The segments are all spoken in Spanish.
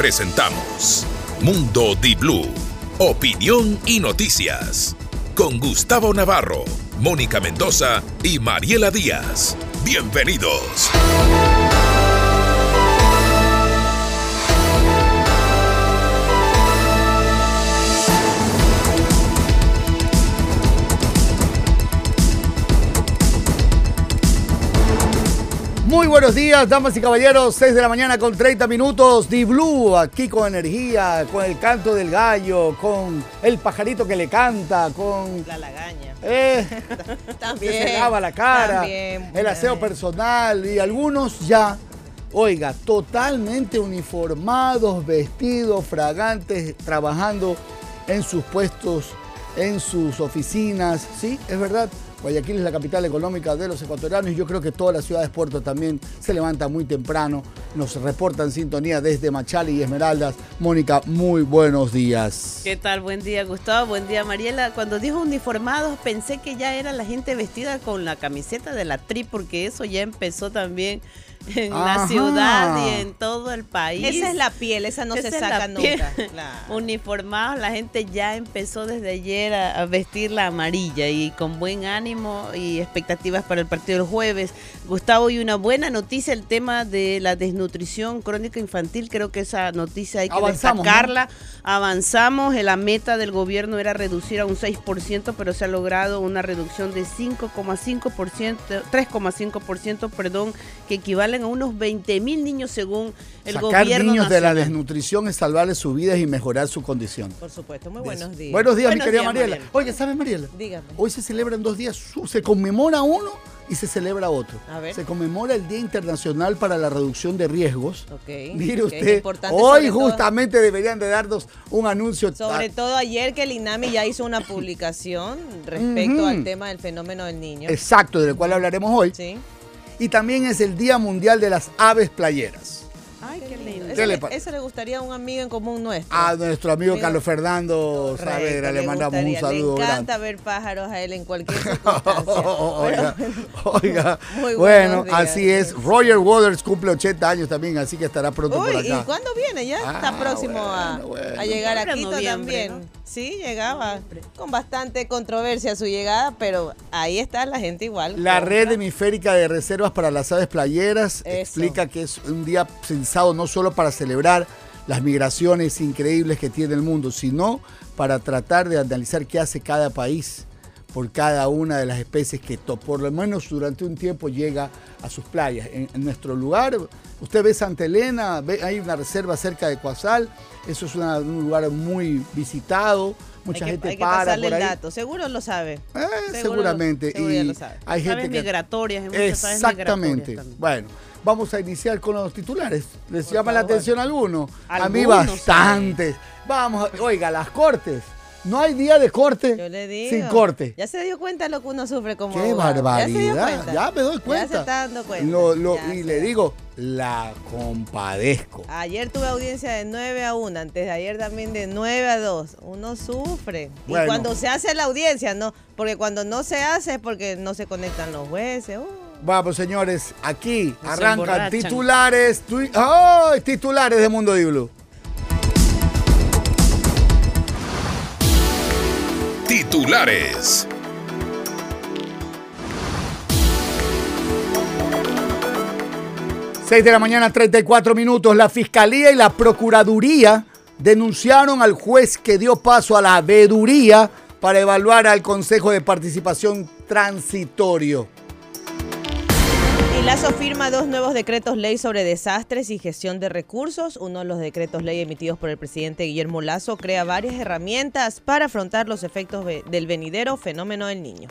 presentamos Mundo Di Blue, opinión y noticias. Con Gustavo Navarro, Mónica Mendoza y Mariela Díaz. Bienvenidos. Muy buenos días, damas y caballeros. 6 de la mañana con 30 minutos. Di Blue, aquí con energía, con el canto del gallo, con el pajarito que le canta, con. La lagaña. Eh, También. que se lava la cara, También, el aseo personal y algunos ya, oiga, totalmente uniformados, vestidos, fragantes, trabajando en sus puestos, en sus oficinas. Sí, es verdad. Guayaquil es la capital económica de los ecuatorianos y yo creo que todas las ciudades puerto también se levantan muy temprano. Nos reportan sintonía desde Machali y Esmeraldas. Mónica, muy buenos días. ¿Qué tal? Buen día, Gustavo. Buen día, Mariela. Cuando dijo uniformados, pensé que ya era la gente vestida con la camiseta de la tri, porque eso ya empezó también en Ajá. la ciudad y en todo el país. Esa es la piel, esa no Esa se es la saca piel. nunca. Claro. Uniformados, la gente ya empezó desde ayer a, a vestir la amarilla y con buen ánimo y expectativas para el partido del jueves. Gustavo, y una buena noticia, el tema de la desnutrición crónica infantil, creo que esa noticia hay que Avanzamos, ¿no? destacarla. Avanzamos, eh, la meta del gobierno era reducir a un 6%, pero se ha logrado una reducción de 5,5%, 3,5%, perdón, que equivalen a unos 20 mil niños según el Sacar gobierno niños de la desnutrición es salvarles sus vidas y mejorar su condición. Por supuesto, muy buenos días. Buenos días, mi querida días, Mariela. Mariela. Oye, ¿sabes, Mariela? Dígame. Hoy se celebran dos días, se conmemora uno y se celebra otro. A ver. Se conmemora el Día Internacional para la Reducción de Riesgos. Ok, Mire usted, hoy todo- justamente deberían de darnos un anuncio. Sobre todo ayer que el INAMI ya hizo una publicación respecto al tema del fenómeno del niño. Exacto, del cual hablaremos hoy. Sí. Y también es el Día Mundial de las Aves Playeras. Ay, qué lindo. ¿Qué Eso le eso le gustaría a un amigo en común nuestro. A nuestro amigo Amigo. Carlos Fernando Correcto, Saavedra le mandamos un saludo Le encanta grande. ver pájaros a él en cualquier circunstancia. oiga, oiga. Muy bueno, días. así es. Roger Waters cumple 80 años también, así que estará pronto Uy, por ¿y acá. cuándo viene? Ya Ah, está próximo a, bueno, bueno. a llegar a Quito también. ¿no? Sí, llegaba con bastante controversia su llegada, pero ahí está la gente igual. La red hemisférica de reservas para las aves playeras Eso. explica que es un día pensado no solo para celebrar las migraciones increíbles que tiene el mundo, sino para tratar de analizar qué hace cada país por cada una de las especies que por lo menos durante un tiempo llega a sus playas. En, en nuestro lugar, usted ve Santa Elena, ve- hay una reserva cerca de Coazal, eso es una- un lugar muy visitado, mucha hay que, gente hay que para pasarle por el ahí. dato. Seguro lo sabe. Eh, Seguro- seguramente. seguro ya y lo sabe. hay Aves gente que migratorias, hay Exactamente. migratorias. Bueno, vamos a iniciar con los titulares. ¿Les Por llama la atención alguno? A mí bastantes. Vamos, oiga, las cortes. No hay día de corte Yo le digo. sin corte. Ya se dio cuenta lo que uno sufre como Qué abogado. barbaridad. Ya. Ya me doy Ya cuenta. se está dando cuenta. Lo- lo- Ya y le digo, la compadezco. Ayer tuve audiencia de 9 a 1, antes de ayer también de 9 a 2. Uno sufre. Bueno. Y cuando se hace la audiencia, no, porque cuando no se hace es porque no se conectan los jueces. Uh. Vamos, señores, aquí Se arrancan titulares. ¡Ay! titulares de Mundo Blue. Titulares. Seis de la mañana, 34 minutos. La Fiscalía y la Procuraduría denunciaron al juez que dio paso a la veeduría para evaluar al Consejo de Participación Transitorio. Y Lazo firma dos nuevos decretos ley sobre desastres y gestión de recursos. Uno de los decretos ley emitidos por el presidente Guillermo Lazo crea varias herramientas para afrontar los efectos del venidero fenómeno del niño.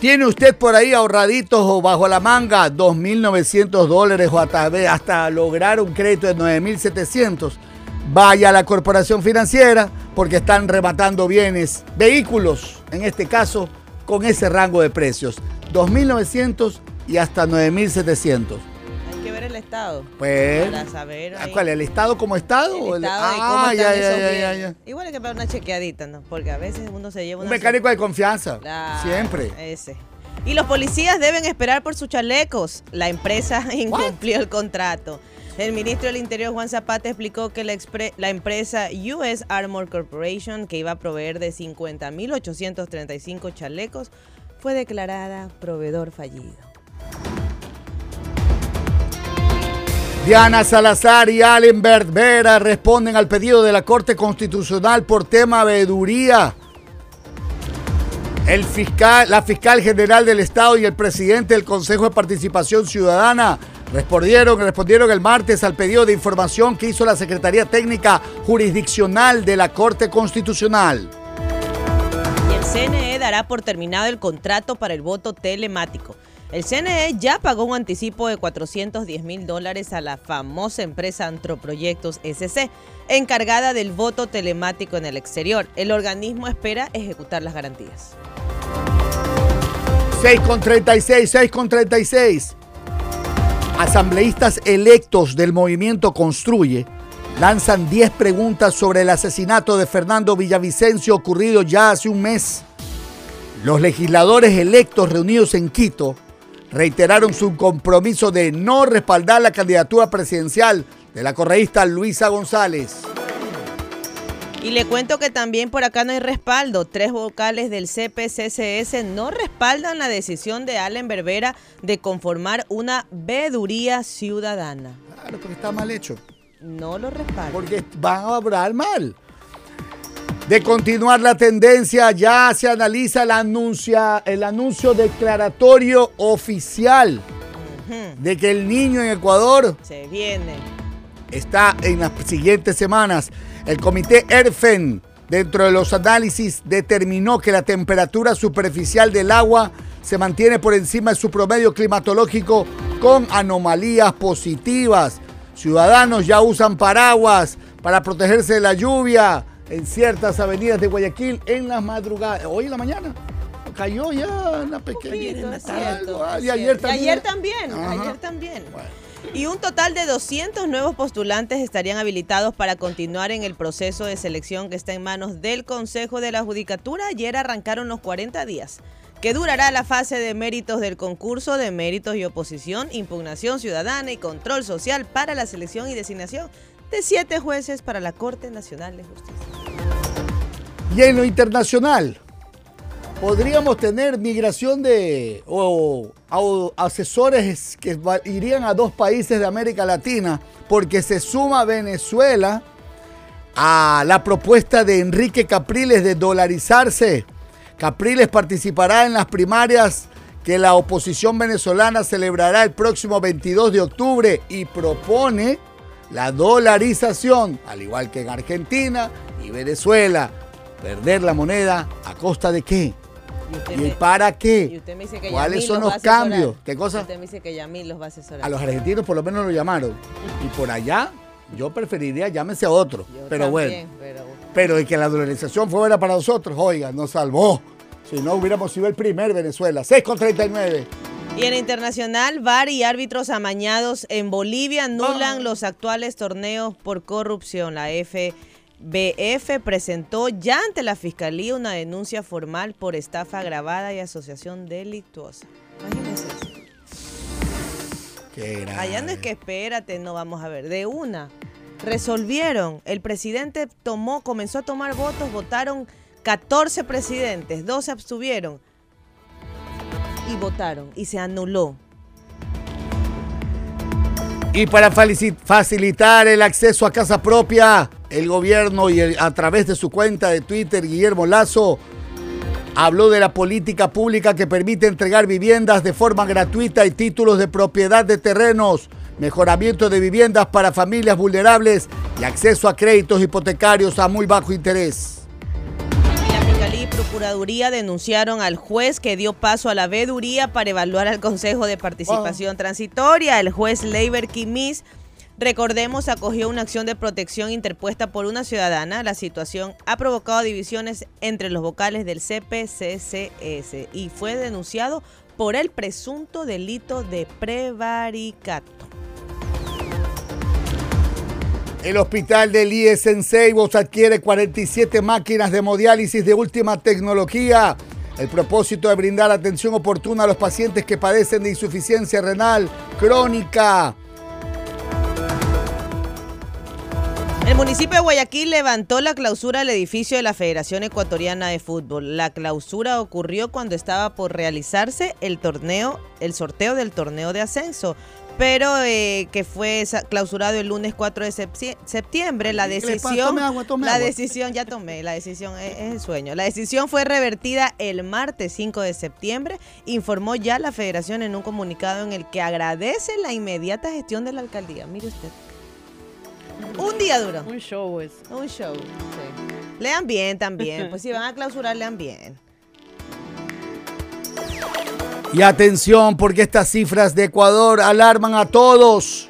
¿Tiene usted por ahí ahorraditos o bajo la manga 2.900 dólares o hasta, hasta lograr un crédito de 9.700? Vaya a la corporación financiera porque están rematando bienes, vehículos, en este caso, con ese rango de precios. 2.900 y hasta 9.700. Hay que ver el estado. Pues, Para saber. ahí ¿cuál? ¿El Estado como Estado? el o el- estado cómo Ah, están ya, ya, ya. Igual hay que dar una chequeadita, ¿no? Porque a veces uno se lleva Un una... mecánico de confianza, Claro, siempre. Ese. Y los policías deben esperar por sus chalecos. La empresa incumplió el contrato. El ministro del Interior, Juan Zapata, explicó que la, la empresa US Armor Corporation, que iba a proveer de 50.835 chalecos, fue declarada proveedor fallido. Diana Salazar y Allen Vera responden al pedido de la Corte Constitucional por tema veeduría. El fiscal, la fiscal general del Estado y el presidente del Consejo de Participación Ciudadana respondieron, respondieron el martes al pedido de información que hizo la Secretaría Técnica Jurisdiccional de la Corte Constitucional. CNE dará por terminado el contrato para el voto telemático. El CNE ya pagó un anticipo de 410 mil dólares a la famosa empresa Antroproyectos SC, encargada del voto telemático en el exterior. El organismo espera ejecutar las garantías. 6 con 36, 6 con 36. Asambleístas electos del movimiento Construye lanzan 10 preguntas sobre el asesinato de Fernando Villavicencio ocurrido ya hace un mes. Los legisladores electos reunidos en Quito reiteraron su compromiso de no respaldar la candidatura presidencial de la correísta Luisa González. Y le cuento que también por acá no hay respaldo. Tres vocales del CPCCS no respaldan la decisión de Allen Berbera de conformar una veduría ciudadana. Claro, porque está mal hecho. No lo respaldan. Porque van a obrar mal. De continuar la tendencia, ya se analiza el, anuncia, el anuncio declaratorio oficial de que el niño en Ecuador se viene. Está en las siguientes semanas. El comité ERFEN, dentro de los análisis, determinó que la temperatura superficial del agua se mantiene por encima de su promedio climatológico con anomalías positivas. Ciudadanos ya usan paraguas para protegerse de la lluvia en ciertas avenidas de Guayaquil en las madrugadas. Hoy en la mañana cayó ya una pequeña. Y ayer también. ayer también. Ayer también. Y un total de 200 nuevos postulantes estarían habilitados para continuar en el proceso de selección que está en manos del Consejo de la Judicatura. Ayer arrancaron los 40 días, que durará la fase de méritos del concurso de méritos y oposición, impugnación ciudadana y control social para la selección y designación de siete jueces para la Corte Nacional de Justicia. Y en lo internacional, podríamos tener migración de asesores que irían a dos países de América Latina porque se suma Venezuela a la propuesta de Enrique Capriles de dolarizarse. Capriles participará en las primarias que la oposición venezolana celebrará el próximo 22 de octubre y propone la dolarización, al igual que en Argentina y Venezuela. Perder la moneda a costa de qué? ¿Y, para qué? ¿Cuáles son los cambios? ¿Qué cosa? Usted me dice que Yamil los va a asesorar. A los argentinos por lo menos lo llamaron. y por allá yo preferiría llámese a otro. pero bueno. Pero... pero que la dolarización fuera para nosotros, oiga, nos salvó. Si no hubiéramos sido el primer Venezuela. 6 con 39. Y en internacional, VAR y árbitros amañados en Bolivia anulan ah. los actuales torneos por corrupción. La FBF presentó ya ante la Fiscalía una denuncia formal por estafa agravada y asociación delictuosa. Imagínense Allá no es que espérate, no vamos a ver. De una, resolvieron. El presidente tomó, comenzó a tomar votos, votaron 14 presidentes, dos se abstuvieron y votaron y se anuló. Y para facilitar el acceso a casa propia, el gobierno y a través de su cuenta de Twitter, Guillermo Lazo, habló de la política pública que permite entregar viviendas de forma gratuita y títulos de propiedad de terrenos, mejoramiento de viviendas para familias vulnerables y acceso a créditos hipotecarios a muy bajo interés. Procuraduría denunciaron al juez que dio paso a la veduría para evaluar al Consejo de Participación Transitoria. El juez Leiber Kimis, recordemos, acogió una acción de protección interpuesta por una ciudadana. La situación ha provocado divisiones entre los vocales del CPCCS y fue denunciado por el presunto delito de prevaricato. El hospital del IES en Ceibos adquiere 47 máquinas de hemodiálisis de última tecnología. El propósito de brindar atención oportuna a los pacientes que padecen de insuficiencia renal crónica. El municipio de Guayaquil levantó la clausura del edificio de la Federación Ecuatoriana de Fútbol. La clausura ocurrió cuando estaba por realizarse el torneo, el sorteo del torneo de ascenso pero eh, que fue clausurado el lunes 4 de septiembre. La decisión, la decisión, ya tomé, la decisión es, es, el sueño. La decisión fue revertida el martes 5 de septiembre, informó ya la federación en un comunicado en el que agradece la inmediata gestión de la alcaldía. Mire usted. Un día duro. Un show es. Un show, Lean bien también, pues si van a clausurar, lean bien. Y atención porque estas cifras de Ecuador alarman a todos.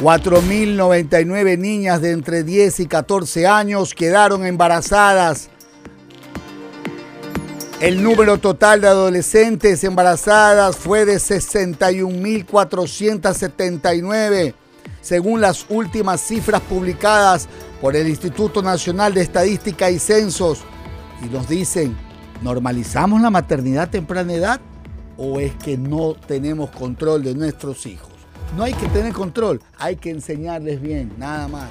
4.099 niñas de entre 10 y 14 años quedaron embarazadas. El número total de adolescentes embarazadas fue de 61.479, según las últimas cifras publicadas por el Instituto Nacional de Estadística y Censos. Y nos dicen ¿Normalizamos la maternidad a temprana edad o es que no tenemos control de nuestros hijos? No hay que tener control, hay que enseñarles bien, nada más.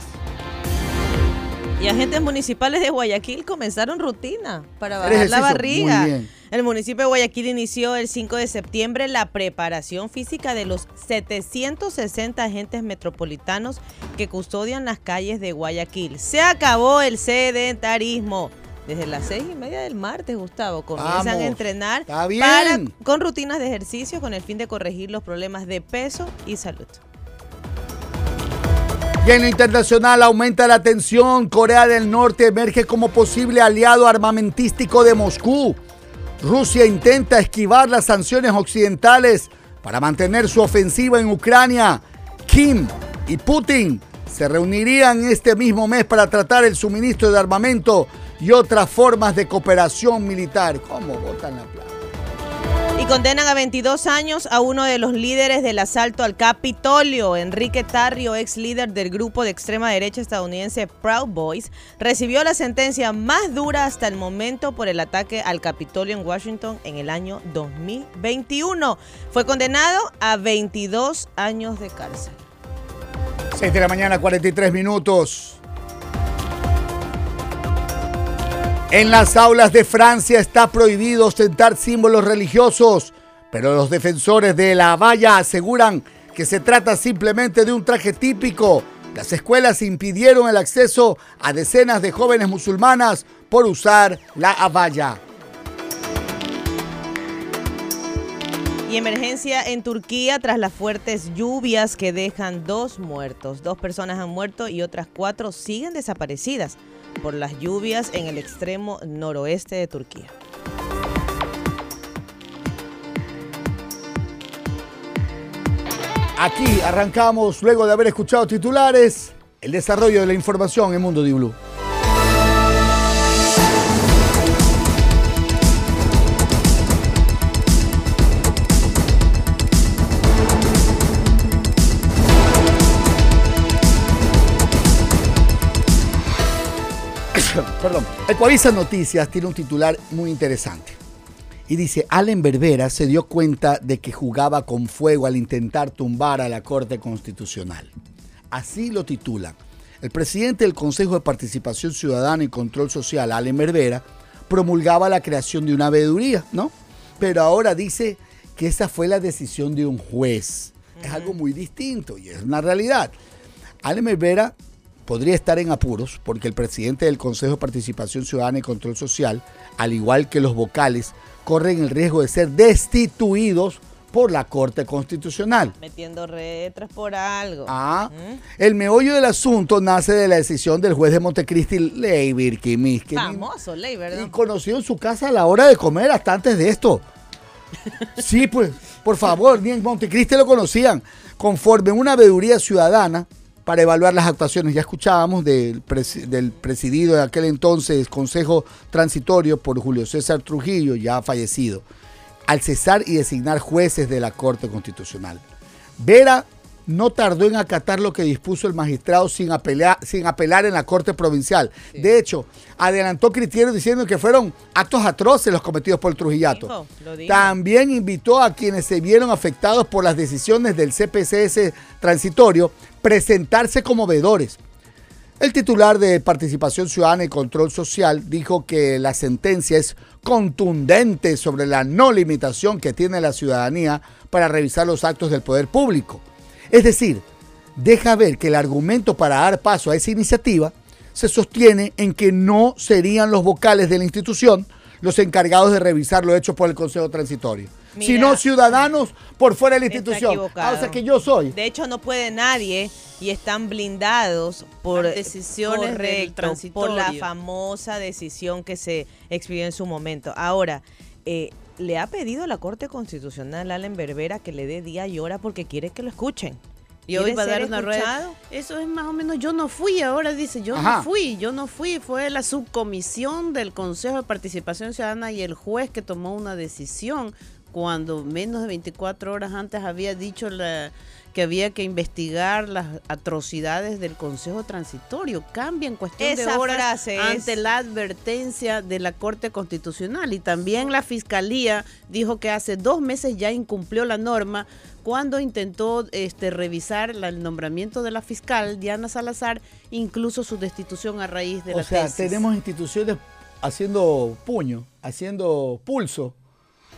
Y agentes municipales de Guayaquil comenzaron rutina para bajar la barriga. El municipio de Guayaquil inició el 5 de septiembre la preparación física de los 760 agentes metropolitanos que custodian las calles de Guayaquil. Se acabó el sedentarismo. Desde las seis y media del martes, Gustavo, comienzan a entrenar con rutinas de ejercicio con el fin de corregir los problemas de peso y salud. Y en lo internacional aumenta la tensión. Corea del Norte emerge como posible aliado armamentístico de Moscú. Rusia intenta esquivar las sanciones occidentales para mantener su ofensiva en Ucrania. Kim y Putin se reunirían este mismo mes para tratar el suministro de armamento y otras formas de cooperación militar. ¿Cómo votan la plata? Y condenan a 22 años a uno de los líderes del asalto al Capitolio. Enrique Tarrio, ex líder del grupo de extrema derecha estadounidense Proud Boys, recibió la sentencia más dura hasta el momento por el ataque al Capitolio en Washington en el año 2021. Fue condenado a 22 años de cárcel. 6 de la mañana, 43 minutos. En las aulas de Francia está prohibido ostentar símbolos religiosos, pero los defensores de la valla aseguran que se trata simplemente de un traje típico. Las escuelas impidieron el acceso a decenas de jóvenes musulmanas por usar la abaya. Y emergencia en Turquía tras las fuertes lluvias que dejan dos muertos. Dos personas han muerto y otras cuatro siguen desaparecidas por las lluvias en el extremo noroeste de Turquía. Aquí arrancamos, luego de haber escuchado titulares, el desarrollo de la información en Mundo de Blue. Perdón. Ecuavisa Noticias tiene un titular muy interesante. Y dice, Allen Berbera se dio cuenta de que jugaba con fuego al intentar tumbar a la Corte Constitucional. Así lo titula. El presidente del Consejo de Participación Ciudadana y Control Social, Allen Berbera, promulgaba la creación de una veeduría, ¿no? Pero ahora dice que esa fue la decisión de un juez. Es algo muy distinto y es una realidad. Allen Berbera podría estar en apuros porque el presidente del Consejo de Participación Ciudadana y Control Social, al igual que los vocales, corren el riesgo de ser destituidos por la Corte Constitucional. Metiendo retras por algo. Ah, ¿Mm? el meollo del asunto nace de la decisión del juez de Montecristi, Leiber Que Famoso, Leiber. Y conocido en su casa a la hora de comer hasta antes de esto. sí, pues, por favor, ni en Montecristi lo conocían. Conforme una veeduría ciudadana, para evaluar las actuaciones. Ya escuchábamos del, del, presidido de aquel entonces Consejo Transitorio por Julio César Trujillo, ya fallecido, al cesar y designar jueces de la Corte Constitucional. Vera no tardó en acatar lo que dispuso el magistrado sin apelar, sin apelar en la Corte Provincial. De hecho, adelantó criterios diciendo que fueron actos atroces los cometidos por el Trujillato. Dijo, lo dijo. También invitó a quienes se vieron afectados por las decisiones del CPCS transitorio presentarse como veedores. El titular de Participación Ciudadana y Control Social dijo que la sentencia es contundente sobre la no limitación que tiene la ciudadanía para revisar los actos del poder público. Es decir, deja ver que el argumento para dar paso a esa iniciativa se sostiene en que no serían los vocales de la institución los encargados de revisar lo hecho por el Consejo Transitorio, Mira. sino ciudadanos por fuera de la institución. Ah, o sea que yo soy. De hecho, no puede nadie y están blindados por Las decisiones del correcto, por la famosa decisión que se expidió en su momento. Ahora, eh, le ha pedido la Corte Constitucional a Allen Berbera que le dé día y hora porque quiere que lo escuchen. Y hoy ¿Quiere va a dar una rueda. Eso es más o menos, yo no fui, ahora dice, yo Ajá. no fui, yo no fui, fue la subcomisión del Consejo de Participación Ciudadana y el juez que tomó una decisión cuando menos de 24 horas antes había dicho la, que había que investigar las atrocidades del Consejo Transitorio. Cambia en cuestión de horas es- ante la advertencia de la Corte Constitucional. Y también la Fiscalía dijo que hace dos meses ya incumplió la norma cuando intentó este, revisar la- el nombramiento de la fiscal Diana Salazar, incluso su destitución a raíz de o la sea, tesis. tenemos instituciones haciendo puño, haciendo pulso.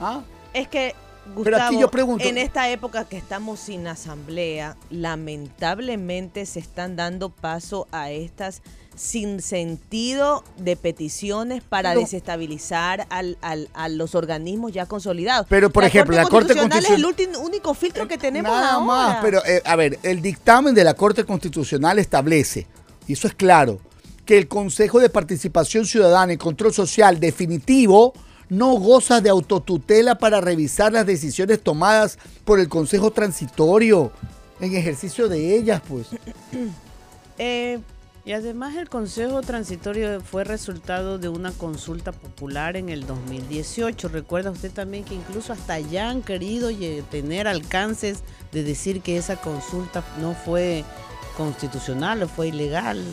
¿Ah? Es que, Gustavo, pregunto- en esta época que estamos sin asamblea, lamentablemente se están dando paso a estas sin sentido de peticiones para desestabilizar al- al- a los organismos ya consolidados. Pero, por ejemplo, la Corte es el Constitucional- único filtro que tenemos Nada ahora. más, pero eh, a ver, el dictamen de la Corte Constitucional establece, y eso es claro, que el Consejo de Participación Ciudadana y Control Social definitivo no goza de autotutela para revisar las decisiones tomadas por el Consejo Transitorio en ejercicio de ellas, pues. Eh, Y además el Consejo Transitorio fue resultado de una consulta popular en el 2018. Recuerda usted también que incluso hasta allá han querido tener alcances de decir que esa consulta no fue constitucional o fue ilegal.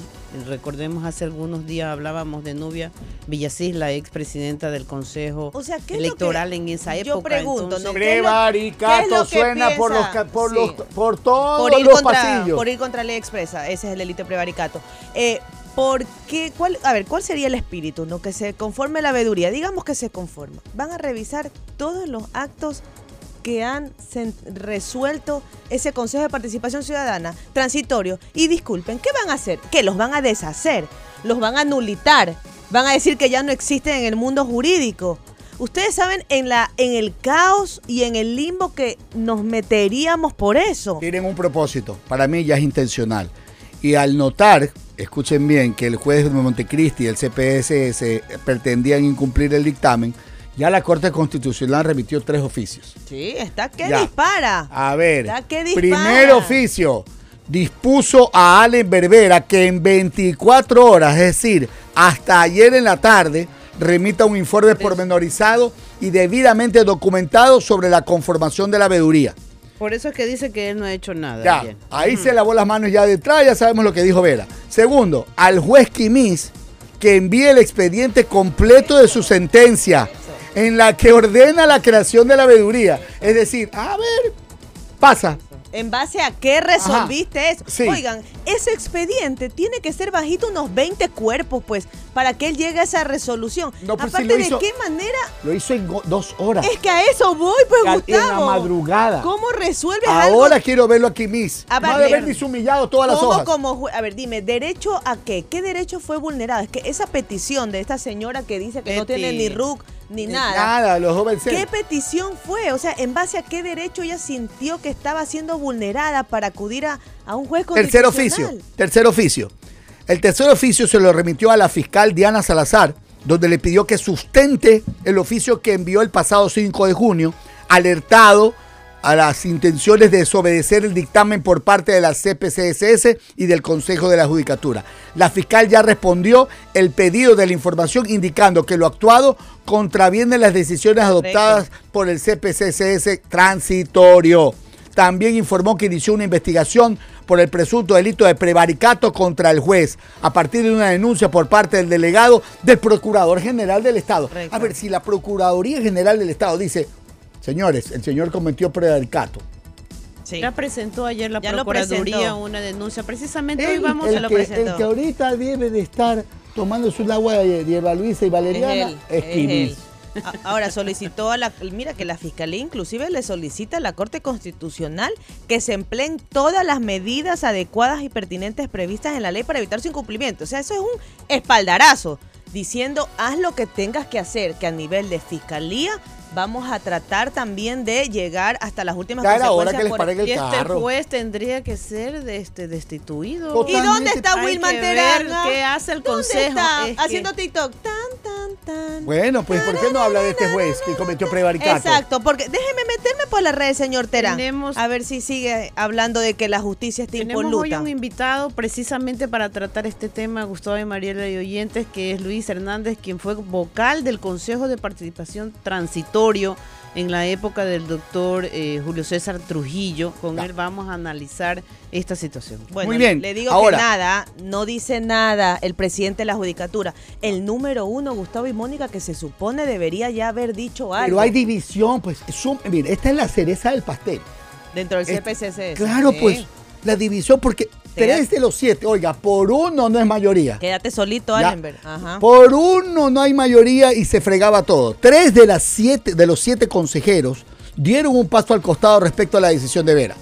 Recordemos hace algunos días hablábamos de Nubia Villasís, la expresidenta del Consejo O sea, ¿qué es lo Electoral que- en esa yo época. pregunto, Entonces, ¿no? ¿Qué es lo- qué es Prevaricato lo que suena por los, por, Sí. los, por todos por ir, los contra, pasillos. por ir contra ley expresa, ese es el delito de prevaricato. Eh, ¿por qué, cuál, a ver, ¿cuál sería el espíritu? ¿no? Que se conforme la veeduría, digamos que se conforma. Van a revisar todos los actos que han resuelto ese Consejo de Participación Ciudadana transitorio. Y disculpen, ¿qué van a hacer? ¿Qué los van a deshacer? ¿Los van a nulitar? ¿Van a decir que ya no existen en el mundo jurídico? Ustedes saben en, la, en el caos y en el limbo que nos meteríamos por eso. Tienen un propósito, para mí ya es intencional. Y al notar, escuchen bien, que el juez de Montecristi y el CPSS pretendían incumplir el dictamen, ya la Corte Constitucional remitió tres oficios. Sí, está que Ya. dispara. A ver, Está que dispara. primer oficio, dispuso a Allen Berbera que en 24 horas, es decir, hasta ayer en la tarde, remita un informe pormenorizado y debidamente documentado sobre la conformación de la veeduría. por eso es que dice que él no ha hecho nada. Ya, ahí se lavó las manos ya detrás, ya sabemos lo que dijo Vera. Segundo, al juez Quimis que envíe el expediente completo de su sentencia en la que ordena la creación de la veeduría. Es decir, a ver, pasa. ¿En base a qué resolviste eso? sí. Oigan, ese expediente tiene que ser bajito unos 20 cuerpos, pues, para que él llegue a esa resolución. No, pues, si Aparte lo de hizo- qué manera, Lo hizo en dos horas. es que a eso voy, pues, Al- en la Gustavo. madrugada. ¿Cómo resuelves algo? Ahora quiero verlo aquí, Miss. A No ver, de haber deshumillado todas las ¿Cómo hojas. como A ver, dime, ¿derecho a qué? ¿Qué derecho fue vulnerado? Es que esa petición de esta señora que dice que no tiene ni RUC ni Ni nada. Nada, los jóvenes. ¿Qué petición fue? O sea, ¿en base a qué derecho ella sintió que estaba siendo vulnerada para acudir a, a un juez Tercer constitucional? oficio. Tercer oficio. El tercer oficio se lo remitió a la fiscal Diana Salazar, donde le pidió que sustente el oficio que envió el pasado 5 de junio, alertado a las intenciones de desobedecer el dictamen por parte de la CPCSS y del Consejo de la Judicatura. La fiscal ya respondió el pedido de la información indicando que lo actuado contraviene las decisiones adoptadas por el CPCSS transitorio. también informó que inició una investigación por el presunto delito de prevaricato contra el juez, a partir de una denuncia por parte del delegado del Procurador General del Estado. A ver, si la Procuraduría General del Estado dice, señores, el señor cometió prevaricato. Sí. Ya presentó ayer la Ya lo Procuraduría presentó. una denuncia. Precisamente hoy El, vamos el a lo que, presentó. el que ahorita debe de estar tomándose un agua de hierba Luisa y Es valeriana él, es, él. Ahora solicitó a la, mira que la fiscalía inclusive le solicita a la Corte Constitucional que se empleen todas las medidas adecuadas y pertinentes previstas en la ley para evitar su incumplimiento. O sea, eso es un espaldarazo diciendo haz lo que tengas que hacer, que a nivel de fiscalía vamos a tratar también de llegar hasta las últimas Ya era hora consecuencias que les el y este carro. juez tendría que ser de este destituido. Total. ¿Y dónde Totalmente. está Hay Wilman que Teranga? qué hace el ¿Dónde consejo. está? Es que- Haciendo TikTok. Tan, tan, tan. Bueno, pues ¿por qué no habla de este juez que cometió prevaricato? Exacto, porque déjeme meterme por la red, señor Terán. Tenemos- a ver si sigue hablando de que la justicia está Tenemos hoy un invitado precisamente para tratar este tema, Gustavo y Mariela y oyentes, que es Luis Hernández, quien fue vocal del Consejo de Participación En la época del doctor eh, Julio César Trujillo. Con él vamos a analizar esta situación. Bueno, Muy bien, le digo ahora- que nada, no dice nada el presidente de la judicatura. El número uno, Gustavo y Mónica, que se supone debería ya haber dicho algo Pero hay división, pues. es un- mire, esta es la cereza del pastel. dentro del CPCC. Claro, pues. La división, porque tres de los siete, oiga, por uno no es mayoría. Quédate solito. Allenberg. Ajá. Por uno no hay mayoría y se fregaba todo. Tres de, las siete, de los siete consejeros dieron un paso al costado respecto a la decisión de Vera.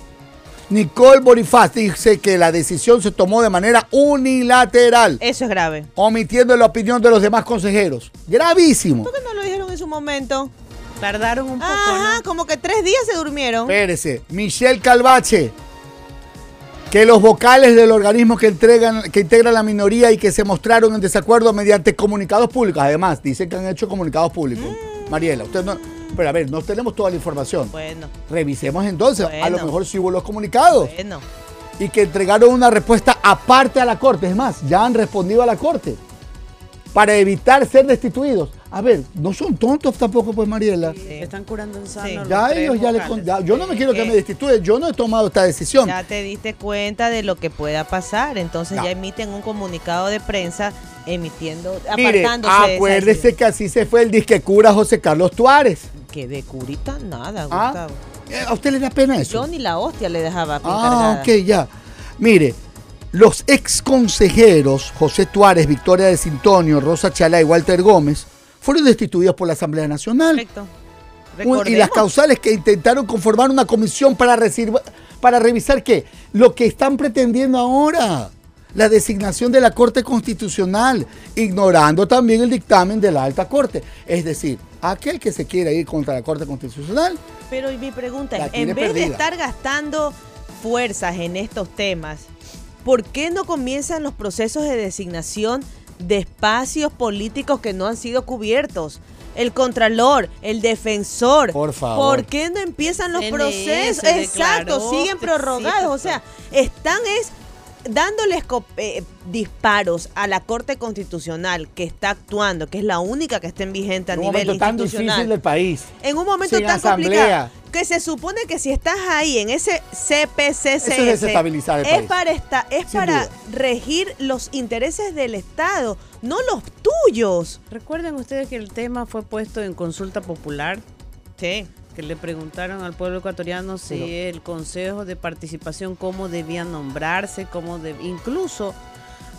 Nicole Bonifaz dice que la decisión se tomó de manera unilateral, Eso es grave. omitiendo la opinión de los demás consejeros. Gravísimo. ¿Por qué no lo dijeron en su momento? Tardaron un poco, Ajá, ¿no? como que tres días se durmieron. Espérese, Michelle Calvache, que los vocales del organismo que, entregan, que integra la minoría y que se mostraron en desacuerdo mediante comunicados públicos, además, dicen que han hecho comunicados públicos. Mm. Mariela, usted no... Pero a ver, no tenemos toda la información. Bueno, Revisemos entonces, a lo mejor sí hubo los comunicados bueno. y que entregaron una respuesta aparte a la Corte. Es más, ya han respondido a la Corte para evitar ser destituidos. A ver, no son tontos tampoco, pues Mariela. Están curando en sano. Sí. los Ya ellos ya le vocales. con- ya- yo no me quiero que Eh, me destituyan, yo no he tomado esta decisión. Ya te diste cuenta de lo que pueda pasar, entonces Ya. ya emiten un comunicado de prensa emitiendo, Mire, apartándose acuérdese que así se fue el disque cura José Carlos Tuárez. que de curita nada, Ah, Gustavo. eh, ¿A usted le da pena eso? Yo ni la hostia le dejaba Ah, ok, ya. Mire, los ex consejeros José Tuárez, Victoria de Sintonio, Rosa Chalá y Walter Gómez fueron destituidos por la Asamblea Nacional. Correcto. Un- y las Recordemos- causales que intentaron conformar una comisión para, recibir- para revisar qué? Lo que están pretendiendo ahora. La designación de la Corte Constitucional, ignorando también el dictamen de la Alta Corte. Es decir, aquel que se quiera ir contra la Corte Constitucional, Pero mi pregunta es, en vez de estar gastando fuerzas en estos temas, ¿por qué no comienzan los procesos de designación de espacios políticos que no han sido cubiertos? El contralor, el defensor. Por favor. ¿Por qué no empiezan los procesos? Exacto, declaró, siguen sí, prorrogados. O sea, están es dándoles eh, disparos a la Corte Constitucional que está actuando, que es la única que está en vigente a en un nivel momento tan institucional difícil del país. en un momento Sin tan asamblea. complicado que se supone que si estás ahí en ese CPCCS Eso es desestabilizar el es país. para esta, es Sin para duda. regir los intereses del Estado, no los tuyos. Recuerden ustedes que el tema fue puesto en consulta popular, Sí. Que le preguntaron al pueblo ecuatoriano si Pero- el Consejo de Participación, cómo debía nombrarse, cómo de, incluso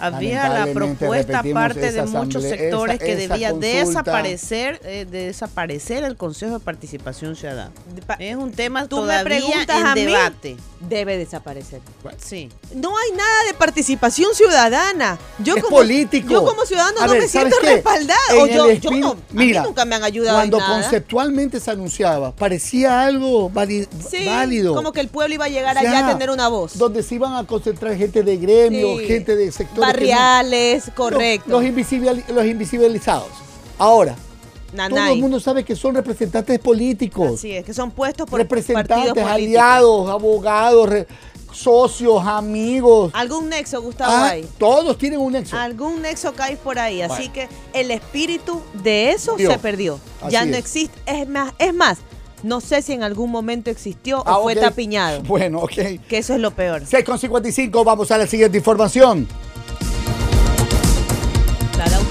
había la propuesta parte de muchos sectores esa- que esa debía consulta. desaparecer, eh, de desaparecer el Consejo de Participación Ciudadana. Pa- Es un tema Tú me todavía preguntas en a mí. debate. Debe desaparecer. Sí. No hay nada de participación ciudadana. Yo Es como, político. Yo como ciudadano A no ver, me ¿sabes siento qué? respaldada. En O el yo, yo no, a Mira, mí nunca me han ayudado en Cuando nada. conceptualmente se anunciaba, parecía algo vali- Sí, válido. como que el pueblo iba a llegar allá a tener una voz. Donde se iban a concentrar gente de gremio, Sí. gente de sectores. No- Barriales, Los- correcto. Los, invisibil- los invisibilizados. Ahora, todo el mundo sabe que son representantes políticos. Así es, que son puestos por representantes, aliados, abogados, re- socios, amigos. Algún nexo, Gustavo, Ah, hay. todos tienen un nexo. Algún nexo cae por ahí. Así que el espíritu de eso se perdió. Así ya no es. existe. Es más, es más, No sé si en algún momento existió Ah, o fue ok. tapiñado. Bueno, ok. Que eso es lo peor. 6 con 55, vamos a la siguiente información.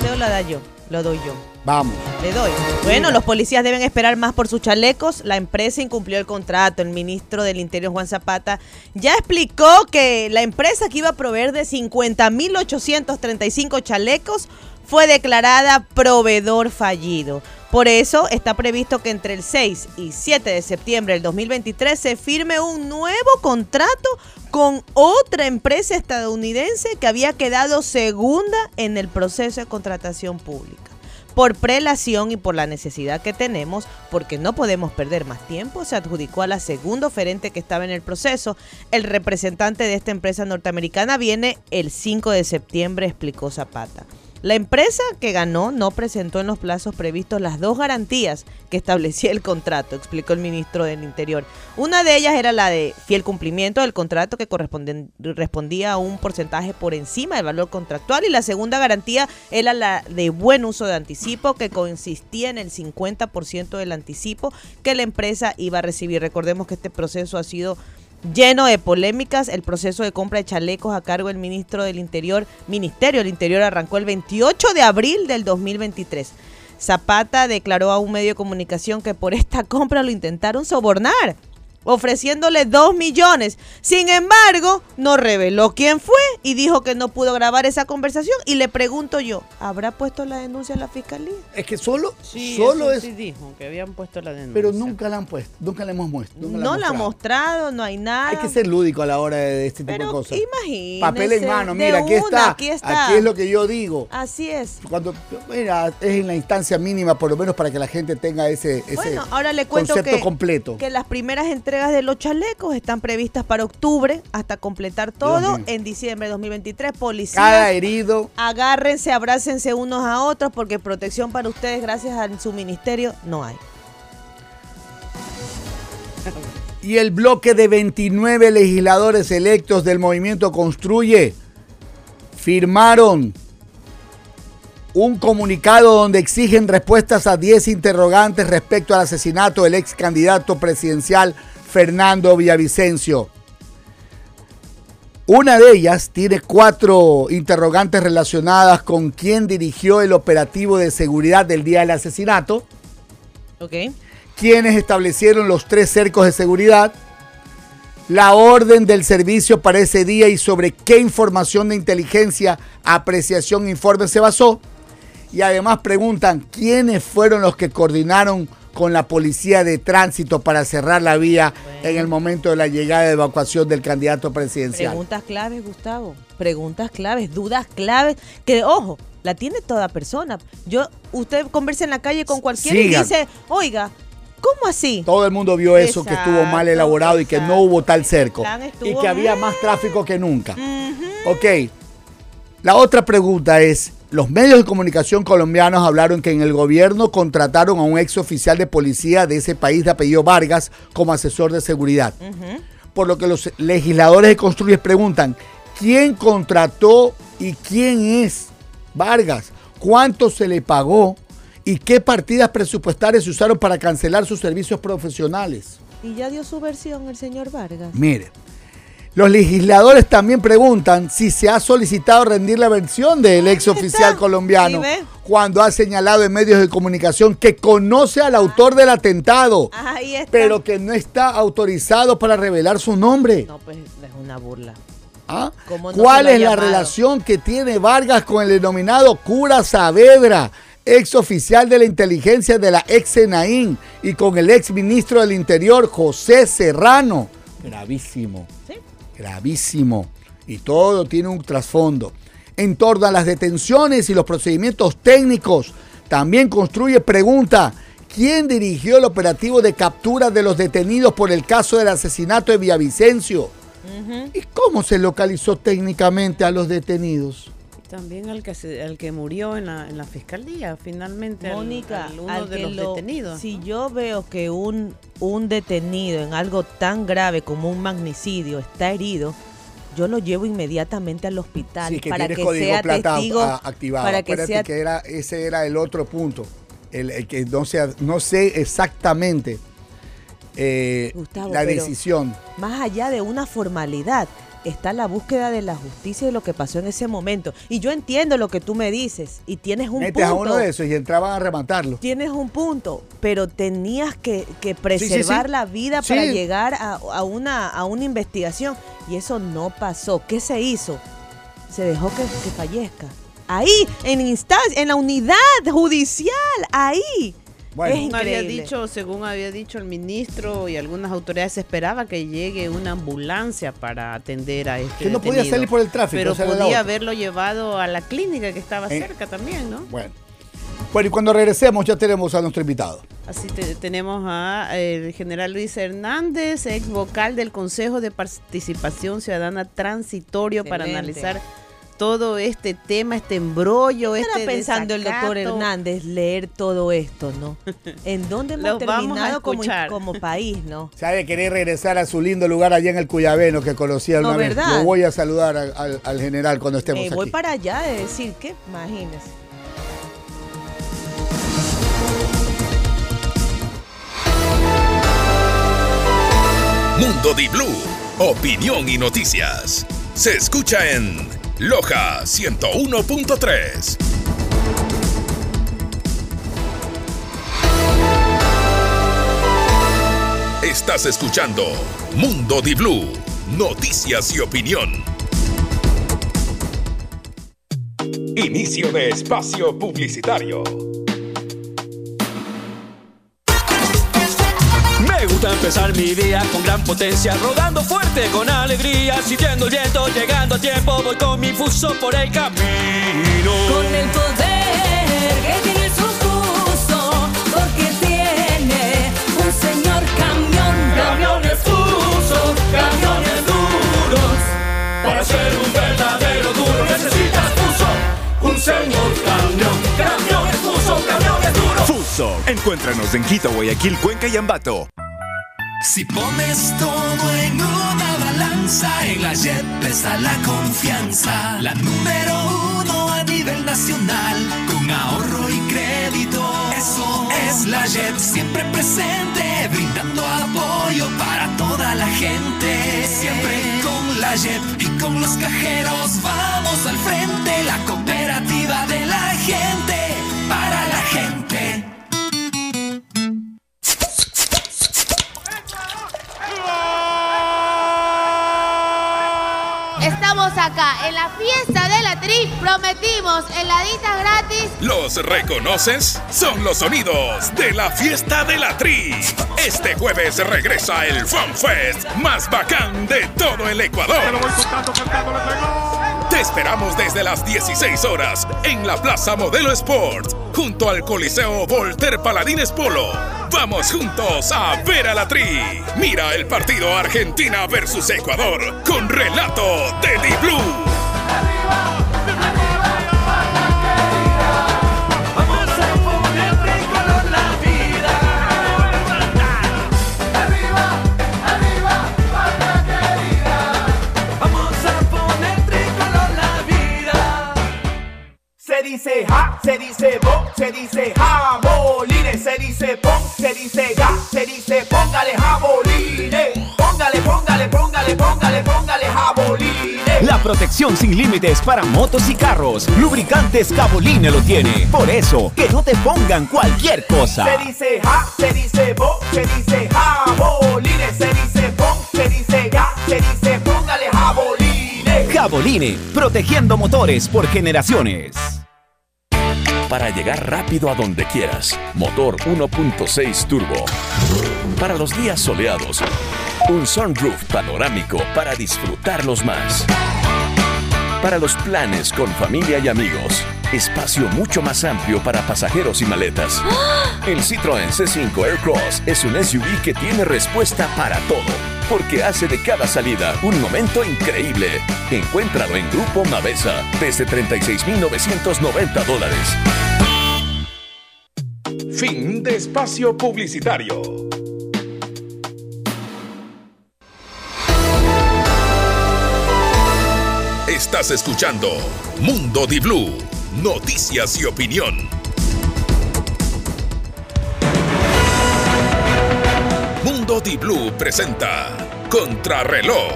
¿La da la yo? Lo doy yo. Vamos. Le doy. Bueno, los policías deben esperar más por sus chalecos. La empresa incumplió el contrato. El ministro del Interior, Juan Zapata, ya explicó que la empresa que iba a proveer de 50.835 chalecos fue declarada proveedor fallido. Por eso está previsto que entre el 6 y 7 de septiembre del 2023 se firme un nuevo contrato con otra empresa estadounidense que había quedado segunda en el proceso de contratación pública por prelación y por la necesidad que tenemos, porque no podemos perder más tiempo, se adjudicó a la segunda oferente que estaba en el proceso. El representante de esta empresa norteamericana viene el 5 de septiembre, explicó Zapata. La empresa que ganó no presentó en los plazos previstos las dos garantías que establecía el contrato, explicó el ministro del Interior. Una de ellas era la de fiel cumplimiento del contrato que corresponden- respondía a un porcentaje por encima del valor contractual y la segunda garantía era la de buen uso de anticipo que consistía en el 50% del anticipo que la empresa iba a recibir. Recordemos que este proceso ha sido lleno de polémicas. El proceso de compra de chalecos a cargo del ministro del Interior, Ministerio del Interior, arrancó el 28 de abril del 2023. Zapata declaró a un medio de comunicación que por esta compra lo intentaron sobornar, ofreciéndole 2 millones. Sin embargo, no reveló quién fue y dijo que no pudo grabar esa conversación. Y le pregunto yo, ¿habrá puesto la denuncia en la fiscalía? Es que solo, Sí, solo eso es. sí dijo, que habían puesto la denuncia. Pero nunca la han puesto, nunca la hemos muestro. nunca No la ha han mostrado. no hay nada. Hay que ser lúdico a la hora de este tipo de cosas. imagínese, Papel en mano, mira, aquí una, está. aquí está. Aquí es lo que yo digo. Así es. Cuando, mira, es en la instancia mínima, por lo menos para que la gente tenga ese, ese Bueno, ahora le cuento concepto que, completo. que las primeras entregas de los chalecos están previstas para octubre hasta completar todo en diciembre de 2023. Policías, Cada herido. agárrense, abrácense unos a otros porque protección para ustedes gracias a su ministerio no hay. Y el bloque de 29 legisladores electos del movimiento Construye firmaron un comunicado donde exigen respuestas a 10 interrogantes respecto al asesinato del ex candidato presidencial Fernando Villavicencio. Una de ellas tiene cuatro interrogantes relacionadas con quién dirigió el operativo de seguridad del día del asesinato, ¿Ok? quienes establecieron los tres cercos de seguridad, la orden del servicio para ese día y sobre qué información de inteligencia, apreciación informe se basó. Y además preguntan quiénes fueron los que coordinaron con la policía de tránsito para cerrar la vía en el momento de la llegada de evacuación del candidato presidencial. Preguntas claves, Gustavo. Preguntas claves, dudas claves. Que, ojo, la tiene toda persona. Yo, usted conversa en la calle con cualquiera y dice, oiga, ¿cómo así? Todo el mundo vio eso, que estuvo mal Exacto, elaborado y que no hubo tal cerco. Y que había más tráfico que nunca. Ujú. Ok. La otra pregunta es, los medios de comunicación colombianos hablaron que en el gobierno contrataron a un ex oficial de policía de ese país de apellido Vargas como asesor de seguridad. Por lo que los legisladores de Construyes preguntan, ¿quién contrató y quién es Vargas? ¿Cuánto se le pagó? ¿Y qué partidas presupuestarias se usaron para cancelar sus servicios profesionales? Y ya dio su versión el señor Vargas. Mire, los legisladores también preguntan si se ha solicitado rendir la versión del ex oficial colombiano cuando ha señalado en medios de comunicación que conoce al autor del atentado, pero que no está autorizado para revelar su nombre. No, pues es una burla. ¿Ah? ¿Cómo no ¿Cuál es la relación que tiene Vargas con el denominado cura Saavedra, ex oficial de la inteligencia de la ex Senaín, y con el ex ministro del Interior, José Serrano? Gravísimo ¿Sí? Gravísimo y todo tiene un trasfondo. En torno a las detenciones y los procedimientos técnicos, también construye pregunta, ¿quién dirigió el operativo de captura de los detenidos por el caso del asesinato de Villavicencio? ¿Y cómo se localizó técnicamente a los detenidos? También al que, se- al que murió en la, en la fiscalía, finalmente. al- Mónica, al uno al de que los lo- detenidos. si yo veo que un, un detenido en algo tan grave como un magnicidio está herido, yo lo llevo inmediatamente al hospital Sí, que para tienes que código sea plata testigo, a- activado. para que Acuérdate sea que era, ese era el otro punto. El, el que no, sea, no sé exactamente eh, Gustavo, la decisión. Más allá de una formalidad, está la búsqueda de la justicia de lo que pasó en ese momento. Y yo entiendo lo que tú me dices y tienes un Metes a punto. uno de esos y entraban a rematarlo. Tienes un punto, pero tenías que, que preservar sí. la vida para llegar a, a una, a una investigación. Y eso no pasó. ¿Qué se hizo? Se dejó que, que fallezca. Ahí, en instancia, en la unidad judicial, ahí. Bueno. había dicho, según había dicho el ministro y algunas autoridades, se esperaba que llegue una ambulancia para atender a este Que no podía salir por el tráfico, Pero era la podía haberlo llevado a la clínica que estaba Eh. cerca también, ¿no? Bueno. Bueno, y cuando regresemos ya tenemos a nuestro invitado. Así te- tenemos a eh, el general Luis Hernández, ex vocal del Consejo de Participación Ciudadana Transitorio para analizar todo este tema, este embrollo, ¿Qué este pensando el doctor. Hernández leer todo esto, no? ¿En dónde hemos terminado como, país, no? De querer regresar a su lindo lugar allá en el Cuyabeno que conocía No, una vez. ¿verdad? Lo voy a saludar al, al- al general cuando estemos Eh, voy aquí. para allá de decir que, imagínese. Mundo Di Blue, opinión y noticias. Se escucha en Loja 101.3. Estás escuchando Mundo Di Blue, noticias y opinión. Inicio de espacio publicitario. Gusta empezar mi día con gran potencia, rodando fuerte con alegría, sintiendo el viento, llegando a tiempo, voy con mi fuso por el camino. Con el poder que tiene su fuso, porque tiene un señor camión. Camiones fuso, camiones duros, para ser un verdadero duro necesitas fuso, un señor camión, camiones fuso, camiones duros. Fuso. Encuéntranos en Quito, Guayaquil, Cuenca y Ambato. Si pones todo en una balanza, en la JEP está la confianza. La número uno a nivel nacional, con ahorro y crédito. Eso es la JEP, siempre presente, brindando apoyo para toda la gente. Siempre con la JEP y con los cajeros vamos al frente. La cooperativa de la gente, para la gente. Acá en la fiesta Prometimos heladitas gratis. ¿Los reconoces? Son los sonidos de la fiesta de la Tri. Este jueves regresa el Fan Fest más bacán de todo el Ecuador. Te esperamos desde las 16 horas en la Plaza Modelo Sport, junto al Coliseo Volter Paladines Polo. Vamos juntos a ver a la Tri. Mira el partido Argentina versus Ecuador con relato de Di Blue. Vamos se dice bo, se dice jabolines, se dice pon, se dice ga, se dice póngale jabolines. Póngale, póngale, póngale, póngale, póngale jabolines. La protección sin límites para motos y carros. Lubricantes Caboline lo tiene. Por eso, que no te pongan cualquier cosa. Se dice ja, se dice bo, se dice jabolines, se dice pon, se dice ga, se dice póngale jabolines. Caboline, protegiendo motores por generaciones. Para llegar rápido a donde quieras. Motor 1.6 turbo. Para los días soleados. Un sunroof panorámico para disfrutarlos más. Para los planes con familia y amigos. Espacio mucho más amplio para pasajeros y maletas. El Citroën C5 Aircross es un SUV que tiene respuesta para todo, porque hace de cada salida un momento increíble. Encuéntralo en Grupo Mavesa desde 36.990 dólares. Fin de espacio publicitario. Estás escuchando Mundo Di Blue, noticias y opinión. Mundo Blue presenta Contrarreloj.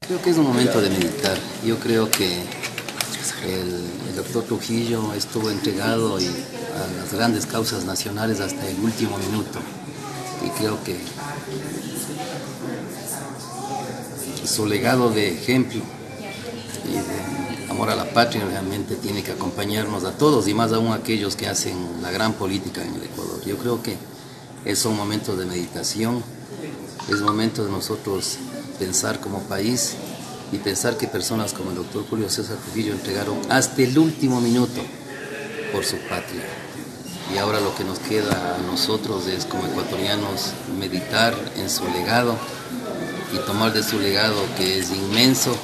Creo que es un momento de meditar. Yo creo que el, el doctor Trujillo estuvo entregado y- a las grandes causas nacionales hasta el último minuto. Y creo que su legado de ejemplo y de amor a la patria realmente tiene que acompañarnos a todos y más aún a aquellos que hacen la gran política en el Ecuador. Yo creo que son momentos de meditación, es momento de nosotros pensar como país y pensar que personas como el doctor Julio César Trujillo entregaron hasta el último minuto por su patria. Y ahora lo que nos queda a nosotros es como ecuatorianos meditar en su legado y tomar de su legado que es inmenso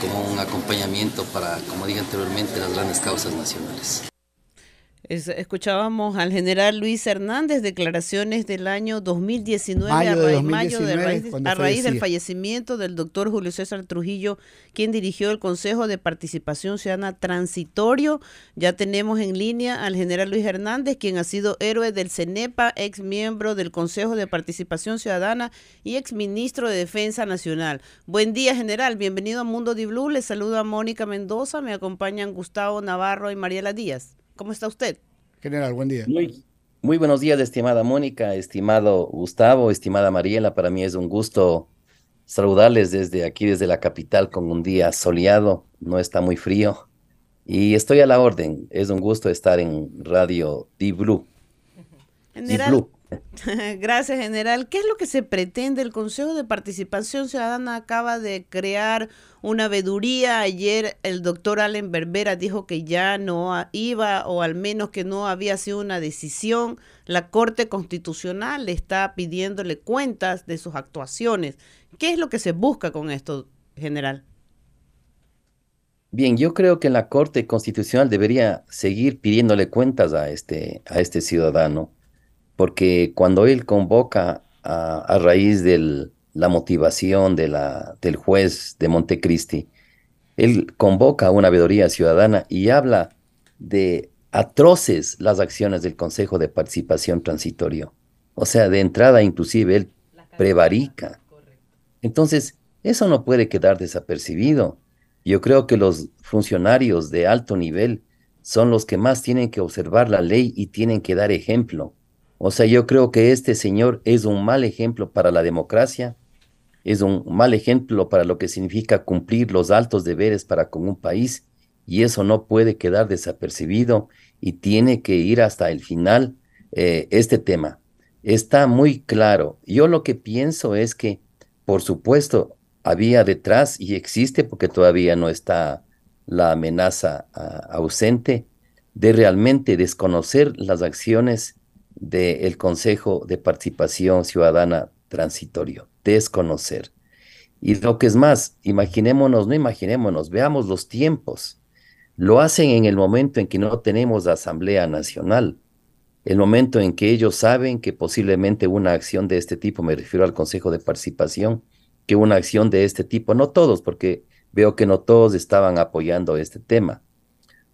como un acompañamiento para, como dije anteriormente, las grandes causas nacionales. Es- escuchábamos al general Luis Hernández, declaraciones del año 2019, Mayo a, de raíz, mayo de 2019, raíz- cuando a raíz del fallecimiento del doctor Julio César Trujillo, quien dirigió el Consejo de Participación Ciudadana Transitorio. Ya tenemos en línea al general Luis Hernández, quien ha sido héroe del CENEPA, ex miembro del Consejo de Participación Ciudadana y ex ministro de Defensa Nacional. Buen día, general. Bienvenido a Mundo Di Blue. Le saluda Mónica Mendoza. Me acompañan Gustavo Navarro y Mariela Díaz. ¿Cómo está usted? General, buen día. Muy, muy buenos días, estimada Mónica, estimado Gustavo, estimada Mariela. Para mí es un gusto saludarles desde aquí, desde la capital, con un día soleado, no está muy frío. Y estoy a la orden. Es un gusto estar en Radio Di Blue. Di Blue. Gracias, general. ¿Qué es lo que se pretende? El Consejo de Participación Ciudadana acaba de crear una veeduría. Ayer el doctor Allen Berbera dijo que ya no iba o al menos que no había sido una decisión. La Corte Constitucional le está pidiéndole cuentas de sus actuaciones. ¿Qué es lo que se busca con esto, general? Bien, yo creo que la Corte Constitucional debería seguir pidiéndole cuentas a este, a este ciudadano, porque cuando él convoca a, a raíz de la motivación de la, del juez de Montecristi, él convoca a una veeduría ciudadana y habla de atroces las acciones del Consejo de Participación Transitorio. O sea, de entrada inclusive él prevarica. Entonces, eso no puede quedar desapercibido. Yo creo que los funcionarios de alto nivel son los que más tienen que observar la ley y tienen que dar ejemplo. O sea, yo creo que este señor es un mal ejemplo para la democracia, es un mal ejemplo para lo que significa cumplir los altos deberes para con un país y eso no puede quedar desapercibido y tiene que ir hasta el final eh, este tema. Está muy claro. Yo lo que pienso es que, por supuesto, había detrás y existe porque todavía no está la amenaza ah, ausente de realmente desconocer las acciones del Consejo de Participación Ciudadana Transitorio, desconocer. Y lo que es más, imaginémonos, no imaginémonos, veamos los tiempos. Lo hacen en el momento en que no tenemos Asamblea Nacional, el momento en que ellos saben que posiblemente una acción de este tipo, me refiero al Consejo de Participación, que una acción de este tipo, no todos, porque veo que no todos estaban apoyando este tema,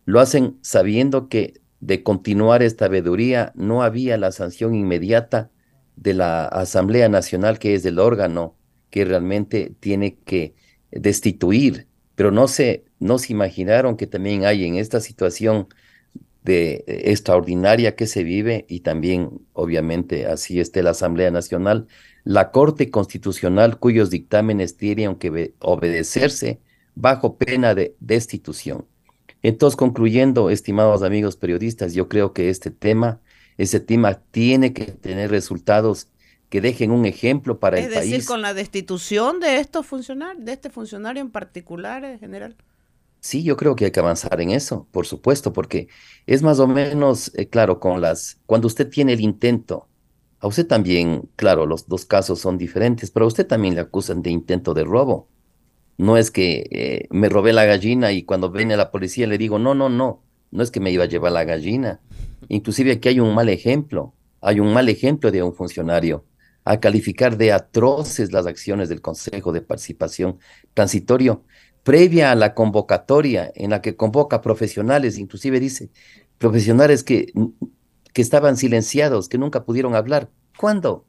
lo hacen sabiendo que de continuar esta veeduría no había la sanción inmediata de la Asamblea Nacional, que es el órgano que realmente tiene que destituir, pero no se, no se imaginaron que también hay en esta situación de eh, extraordinaria que se vive y también obviamente así esté la Asamblea Nacional, la Corte Constitucional cuyos dictámenes tienen que be- obedecerse bajo pena de destitución. Entonces, concluyendo, estimados amigos periodistas, yo creo que este tema, ese tema tiene que tener resultados que dejen un ejemplo para Es el decir, país. con la destitución de estos funcionarios, de este funcionario en particular, eh, general. Sí, yo creo que hay que avanzar en eso, por supuesto, porque es más o menos, eh, claro, con las, cuando usted tiene el intento, a usted también, claro, los dos casos son diferentes, pero a usted también le acusan de intento de robo. No es que eh, me robé la gallina y cuando viene la policía le digo, no, no, no, no es que me iba a llevar la gallina. Inclusive aquí hay un mal ejemplo, hay un mal ejemplo de un funcionario a calificar de atroces las acciones del Consejo de Participación Transitorio previa a la convocatoria en la que convoca profesionales, inclusive dice profesionales que, que estaban silenciados, que nunca pudieron hablar. ¿Cuándo?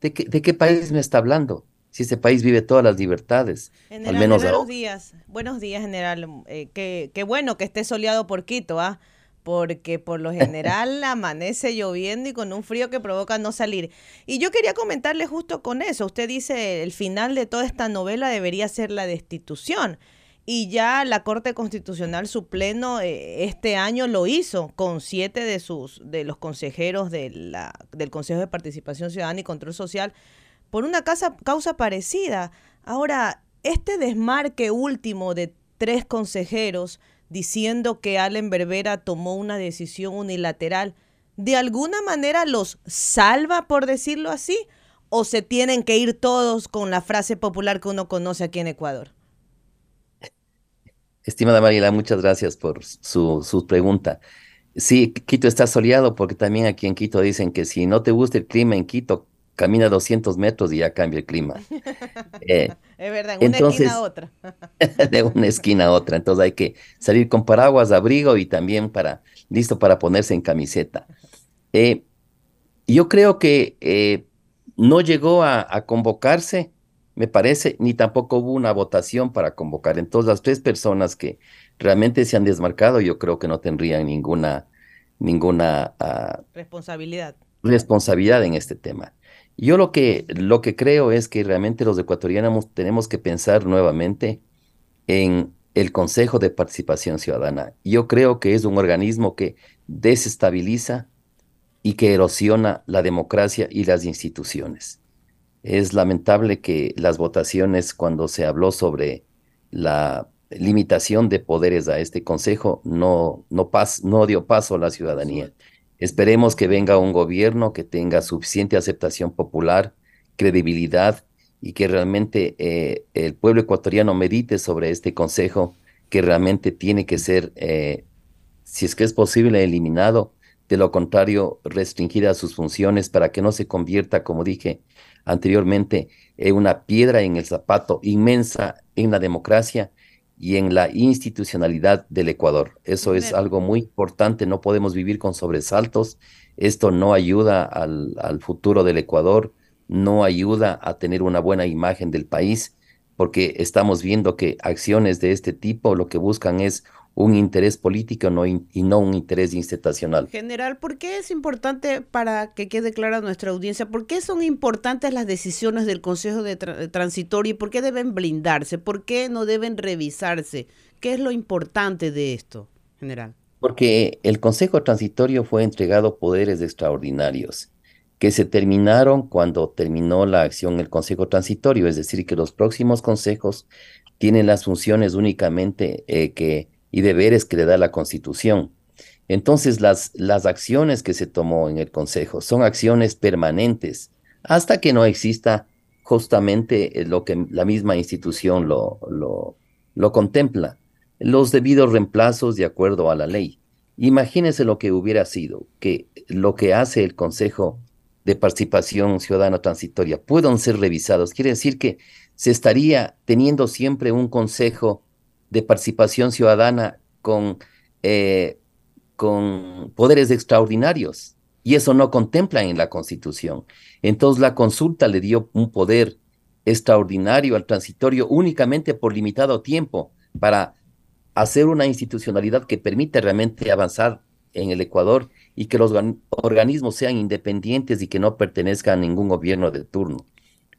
¿De qué, de qué país me está hablando? Si ese país vive todas las libertades, General, al menos buenos ahora. días. Buenos días, general. Eh, qué, qué bueno que esté soleado por Quito, ¿ah? Porque por lo general amanece lloviendo y con un frío que provoca no salir. Y yo quería comentarle justo con eso. Usted dice el final de toda esta novela debería ser la destitución. Y ya la Corte Constitucional, su pleno, eh, este año lo hizo con siete de sus de los consejeros de la, del Consejo de Participación Ciudadana y Control Social por una causa parecida. Ahora, este desmarque último de tres consejeros diciendo que Allen Berbera tomó una decisión unilateral, ¿de alguna manera los salva, por decirlo así? ¿O se tienen que ir todos con la frase popular que uno conoce aquí en Ecuador? Estimada Mariela, muchas gracias por su, su pregunta. Sí, Quito está soleado porque también aquí en Quito dicen que si no te gusta el clima en Quito, camina 200 metros y ya cambia el clima. Eh, Es verdad, en una entonces, esquina a otra. de una esquina a otra. Entonces hay que salir con paraguas, abrigo y también para listo para ponerse en camiseta. Eh, yo creo que eh, no llegó a, a convocarse, me parece, ni tampoco hubo una votación para convocar. Entonces las tres personas que realmente se han desmarcado, yo creo que no tendrían ninguna, ninguna ah, Responsabilidad. responsabilidad en este tema. Yo lo que, lo que creo es que realmente los ecuatorianos tenemos que pensar nuevamente en el Consejo de Participación Ciudadana. Yo creo que es un organismo que desestabiliza y que erosiona la democracia y las instituciones. Es lamentable que las votaciones, cuando se habló sobre la limitación de poderes a este Consejo, no, no, pas- no dio paso a la ciudadanía. Esperemos que venga un gobierno que tenga suficiente aceptación popular, credibilidad y que realmente eh, el pueblo ecuatoriano medite sobre este consejo que realmente tiene que ser, eh, si es que es posible, eliminado. De lo contrario, restringida sus funciones para que no se convierta, como dije anteriormente, en una piedra en el zapato inmensa en la democracia y en la institucionalidad del Ecuador. Eso es algo muy importante, no podemos vivir con sobresaltos, esto no ayuda al, al futuro del Ecuador, no ayuda a tener una buena imagen del país, porque estamos viendo que acciones de este tipo lo que buscan es un interés político no in- y no un interés institucional. General, ¿por qué es importante para que quede clara nuestra audiencia? ¿Por qué son importantes las decisiones del Consejo de Tra- Transitorio y por qué deben blindarse? ¿Por qué no deben revisarse? ¿Qué es lo importante de esto, general? Porque el Consejo Transitorio fue entregado poderes extraordinarios que se terminaron cuando terminó la acción del Consejo Transitorio, es decir, que los próximos consejos tienen las funciones únicamente eh, que, y deberes que le da la Constitución. Entonces, las, las acciones que se tomó en el Consejo son acciones permanentes hasta que no exista justamente eh, lo que la misma institución lo, lo, lo contempla, los debidos reemplazos de acuerdo a la ley. Imagínense lo que hubiera sido que lo que hace el Consejo de Participación Ciudadana Transitoria puedan ser revisados. Quiere decir que se estaría teniendo siempre un Consejo de Participación Ciudadana con, eh, con poderes extraordinarios. Y eso no contempla en la Constitución. Entonces la consulta le dio un poder extraordinario al transitorio únicamente por limitado tiempo para hacer una institucionalidad que permite realmente avanzar en el Ecuador y que los organ- organismos sean independientes y que no pertenezcan a ningún gobierno de turno.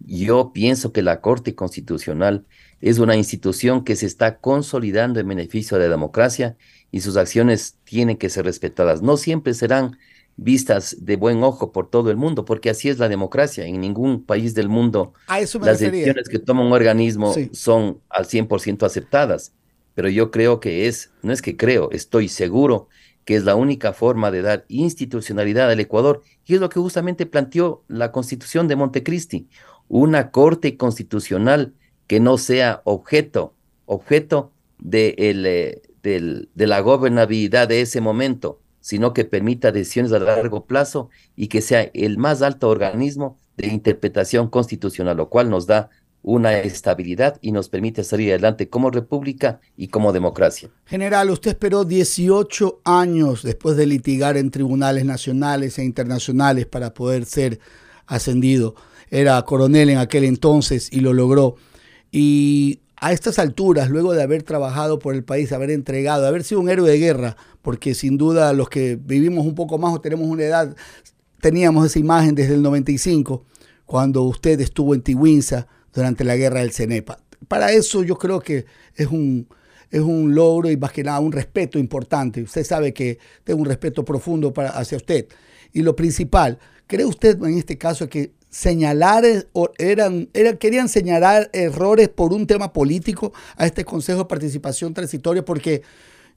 Yo pienso que la Corte Constitucional es una institución que se está consolidando en beneficio de la democracia y sus acciones tienen que ser respetadas. No siempre serán vistas de buen ojo por todo el mundo, porque así es la democracia. En ningún país del mundo las refería. decisiones que toma un organismo Sí. son al 100% aceptadas. Pero yo creo que es, no es que creo, estoy seguro que es la única forma de dar institucionalidad al Ecuador, y es lo que justamente planteó la Constitución de Montecristi, una corte constitucional que no sea objeto, objeto de, el, eh, del- de la gobernabilidad de ese momento, sino que permita decisiones a largo plazo y que sea el más alto organismo de interpretación constitucional, lo cual nos da una estabilidad y nos permite salir adelante como república y como democracia. General, usted esperó 18 años después de litigar en tribunales nacionales e internacionales para poder ser ascendido. Era coronel en aquel entonces y lo logró. Y a estas alturas, luego de haber trabajado por el país, haber entregado, haber sido un héroe de guerra, porque sin duda los que vivimos un poco más o tenemos una edad, teníamos esa imagen desde el 95, cuando usted estuvo en Tiwinsa durante la guerra del Cenepa. Para eso yo creo que es un, es un logro y más que nada un respeto importante. Usted sabe que tengo un respeto profundo para, hacia usted. Y lo principal, ¿cree usted en este caso que señalar eran, eran, querían señalar errores por un tema político a este Consejo de Participación Transitoria? Porque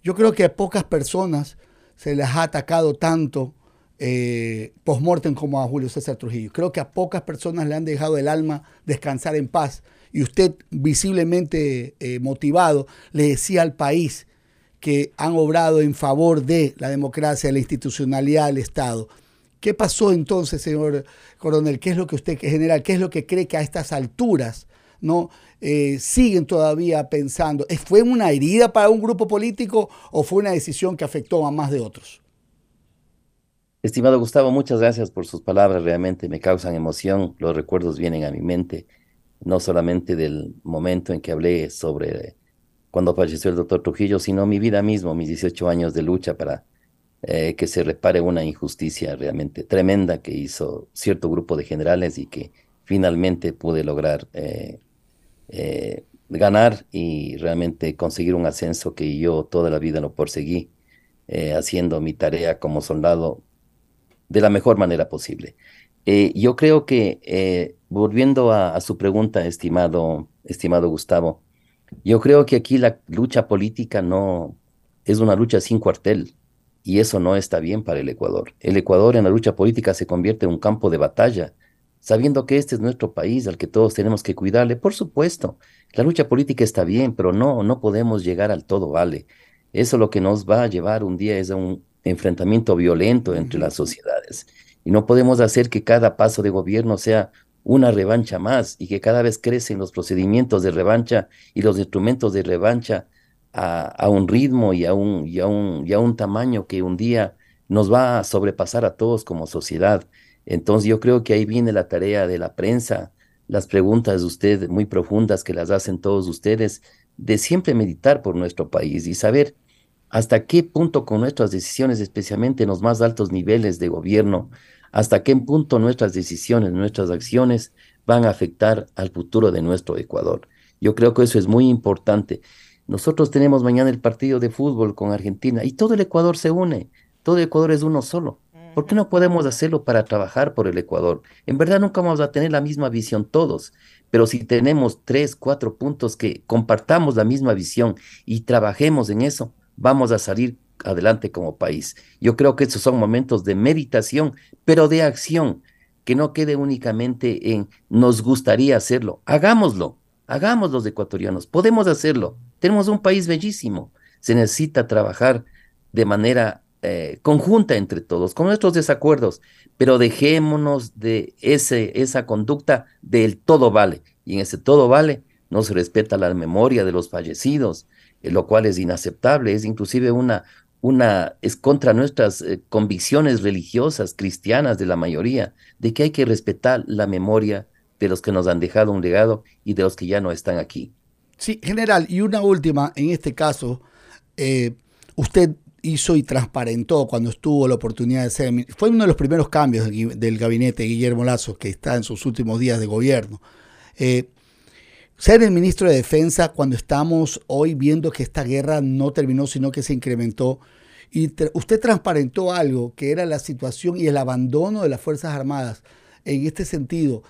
yo creo que a pocas personas se les ha atacado tanto eh, post-mortem como a Julio César Trujillo. Creo que a pocas personas le han dejado el alma descansar en paz. Y usted, visiblemente eh, motivado, le decía al país que han obrado en favor de la democracia, la institucionalidad del Estado. ¿Qué pasó entonces, señor coronel? ¿Qué es lo que usted, general, qué es lo que cree que a estas alturas no eh, siguen todavía pensando? ¿Fue una herida para un grupo político o fue una decisión que afectó a más de otros? Estimado Gustavo, muchas gracias por sus palabras, realmente me causan emoción, los recuerdos vienen a mi mente, no solamente del momento en que hablé sobre cuando falleció el doctor Trujillo, sino mi vida mismo, mis 18 años de lucha para eh, que se repare una injusticia realmente tremenda que hizo cierto grupo de generales y que finalmente pude lograr eh, eh, ganar y realmente conseguir un ascenso que yo toda la vida lo perseguí, haciendo mi tarea como soldado de la mejor manera posible. Yo creo que, volviendo a, su pregunta, estimado, estimado Gustavo, yo creo que aquí la lucha política no es una lucha sin cuartel y eso no está bien para el Ecuador. El Ecuador en la lucha política se convierte en un campo de batalla, sabiendo que este es nuestro país al que todos tenemos que cuidarle. Por supuesto, la lucha política está bien, pero no, no podemos llegar al todo vale. Eso lo que nos va a llevar un día es a un enfrentamiento violento entre las sociedades. Y no podemos hacer que cada paso de gobierno sea una revancha más y que cada vez crecen los procedimientos de revancha y los instrumentos de revancha a, un ritmo y a un, y, a un, y a un tamaño que un día nos va a sobrepasar a todos como sociedad. Entonces yo creo que ahí viene la tarea de la prensa, las preguntas de usted muy profundas que las hacen todos ustedes, de siempre meditar por nuestro país y saber hasta qué punto con nuestras decisiones, especialmente en los más altos niveles de gobierno, hasta qué punto nuestras decisiones, nuestras acciones van a afectar al futuro de nuestro Ecuador. Yo creo que eso es muy importante. Nosotros tenemos mañana el partido de fútbol con Argentina y todo el Ecuador se une, todo el Ecuador es uno solo. ¿Por qué no podemos hacerlo para trabajar por el Ecuador? En verdad nunca vamos a tener la misma visión todos, pero si tenemos tres, cuatro puntos que compartamos la misma visión y trabajemos en eso, vamos a salir adelante como país. Yo creo que esos son momentos de meditación, pero de acción, que no quede únicamente en nos gustaría hacerlo. Hagámoslo, hagamos los ecuatorianos, podemos hacerlo. Tenemos un país bellísimo. Se necesita trabajar de manera eh, conjunta entre todos, con nuestros desacuerdos, pero dejémonos de ese, esa conducta del todo vale. Y en ese todo vale no se respeta la memoria de los fallecidos, eh, lo cual es inaceptable, es inclusive una, una, es contra nuestras eh, convicciones religiosas, cristianas de la mayoría, de que hay que respetar la memoria de los que nos han dejado un legado y de los que ya no están aquí. Sí, general, y una última, en este caso, eh, usted hizo y transparentó cuando estuvo la oportunidad de ser, fue uno de los primeros cambios del, gabinete de Guillermo Lazo, que está en sus últimos días de gobierno ser el ministro de Defensa cuando estamos hoy viendo que esta guerra no terminó, sino que se incrementó. Y usted transparentó algo que era la situación y el abandono de las Fuerzas Armadas. En este sentido,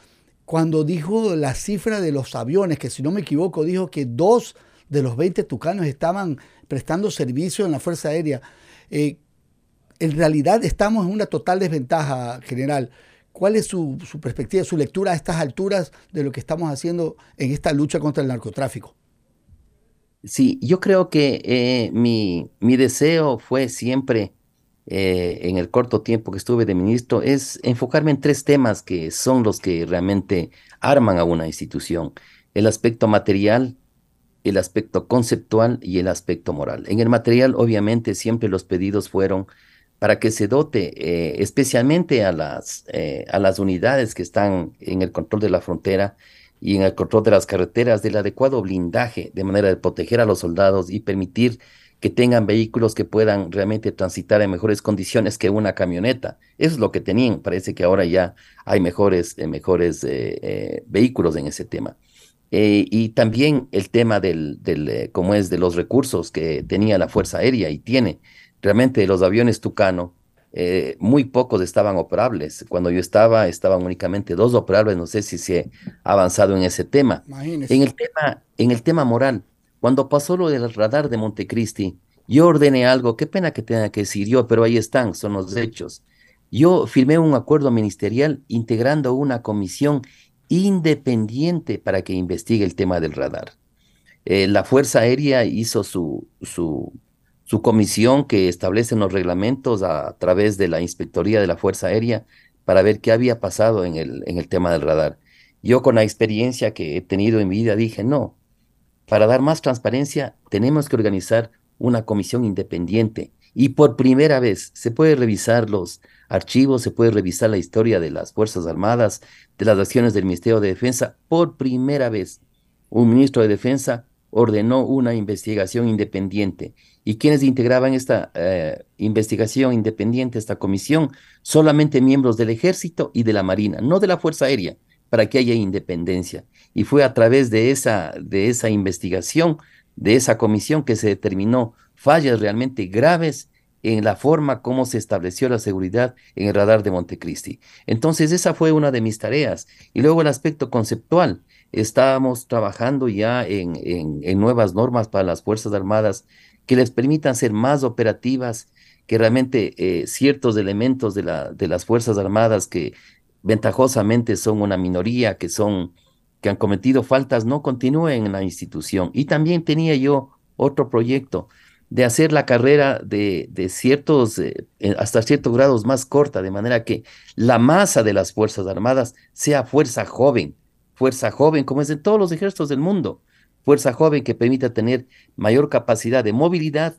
cuando dijo la cifra de los aviones, que si no me equivoco, dijo que dos de los 20 tucanos estaban prestando servicio en la Fuerza Aérea. Eh, en realidad estamos en una total desventaja general. ¿Cuál es su, perspectiva, su lectura a estas alturas de lo que estamos haciendo en esta lucha contra el narcotráfico? Sí, yo creo que eh, mi, mi, deseo fue siempre, eh, en el corto tiempo que estuve de ministro, es enfocarme en tres temas que son los que realmente arman a una institución. el aspecto material, el aspecto conceptual y el aspecto moral. En el material, obviamente, siempre los pedidos fueron para que se dote eh, especialmente a las, eh, a las unidades que están en el control de la frontera y en el control de las carreteras del adecuado blindaje, de manera de proteger a los soldados y permitir que tengan vehículos que puedan realmente transitar en mejores condiciones que una camioneta. Eso es lo que tenían. Parece que ahora ya hay mejores, eh, mejores vehículos en ese tema. y también el tema del, del como es, de los recursos que tenía la Fuerza Aérea y tiene realmente los aviones Tucano, eh, muy pocos estaban operables. Cuando yo estaba, estaban únicamente dos operables. No sé si se ha avanzado en ese tema. En el tema, en el tema moral, cuando pasó lo del radar de Montecristi, yo ordené algo, qué pena que tenga que decir yo, pero ahí están, son los hechos. Yo firmé un acuerdo ministerial integrando una comisión independiente para que investigue el tema del radar. Eh, la Fuerza Aérea hizo su, su, su comisión que establece los reglamentos a, través de la Inspectoría de la Fuerza Aérea para ver qué había pasado en el, en el tema del radar. Yo con la experiencia que he tenido en mi vida dije, no, para dar más transparencia tenemos que organizar una comisión independiente y por primera vez se puede revisar los archivos, se puede revisar la historia de las Fuerzas Armadas, de las acciones del Ministerio de Defensa. Por primera vez, un ministro de Defensa ordenó una investigación independiente ¿Y quienes integraban esta eh, investigación independiente, esta comisión? Solamente miembros del ejército y de la marina, no de la Fuerza Aérea, para que haya independencia. Y fue a través de esa, de esa investigación, de esa comisión, que se determinó fallas realmente graves en la forma como se estableció la seguridad en el radar de Montecristi. Entonces, esa fue una de mis tareas. Y luego el aspecto conceptual. Estábamos trabajando ya en, en, nuevas normas para las Fuerzas Armadas que les permitan ser más operativas, que realmente eh, ciertos elementos de, la, de las Fuerzas Armadas que ventajosamente son una minoría, que son que han cometido faltas, no continúen en la institución. Y también tenía yo otro proyecto de hacer la carrera de, de ciertos, eh, hasta ciertos grados más corta, de manera que la masa de las Fuerzas Armadas sea fuerza joven, fuerza joven, como es en todos los ejércitos del mundo fuerza joven que permita tener mayor capacidad de movilidad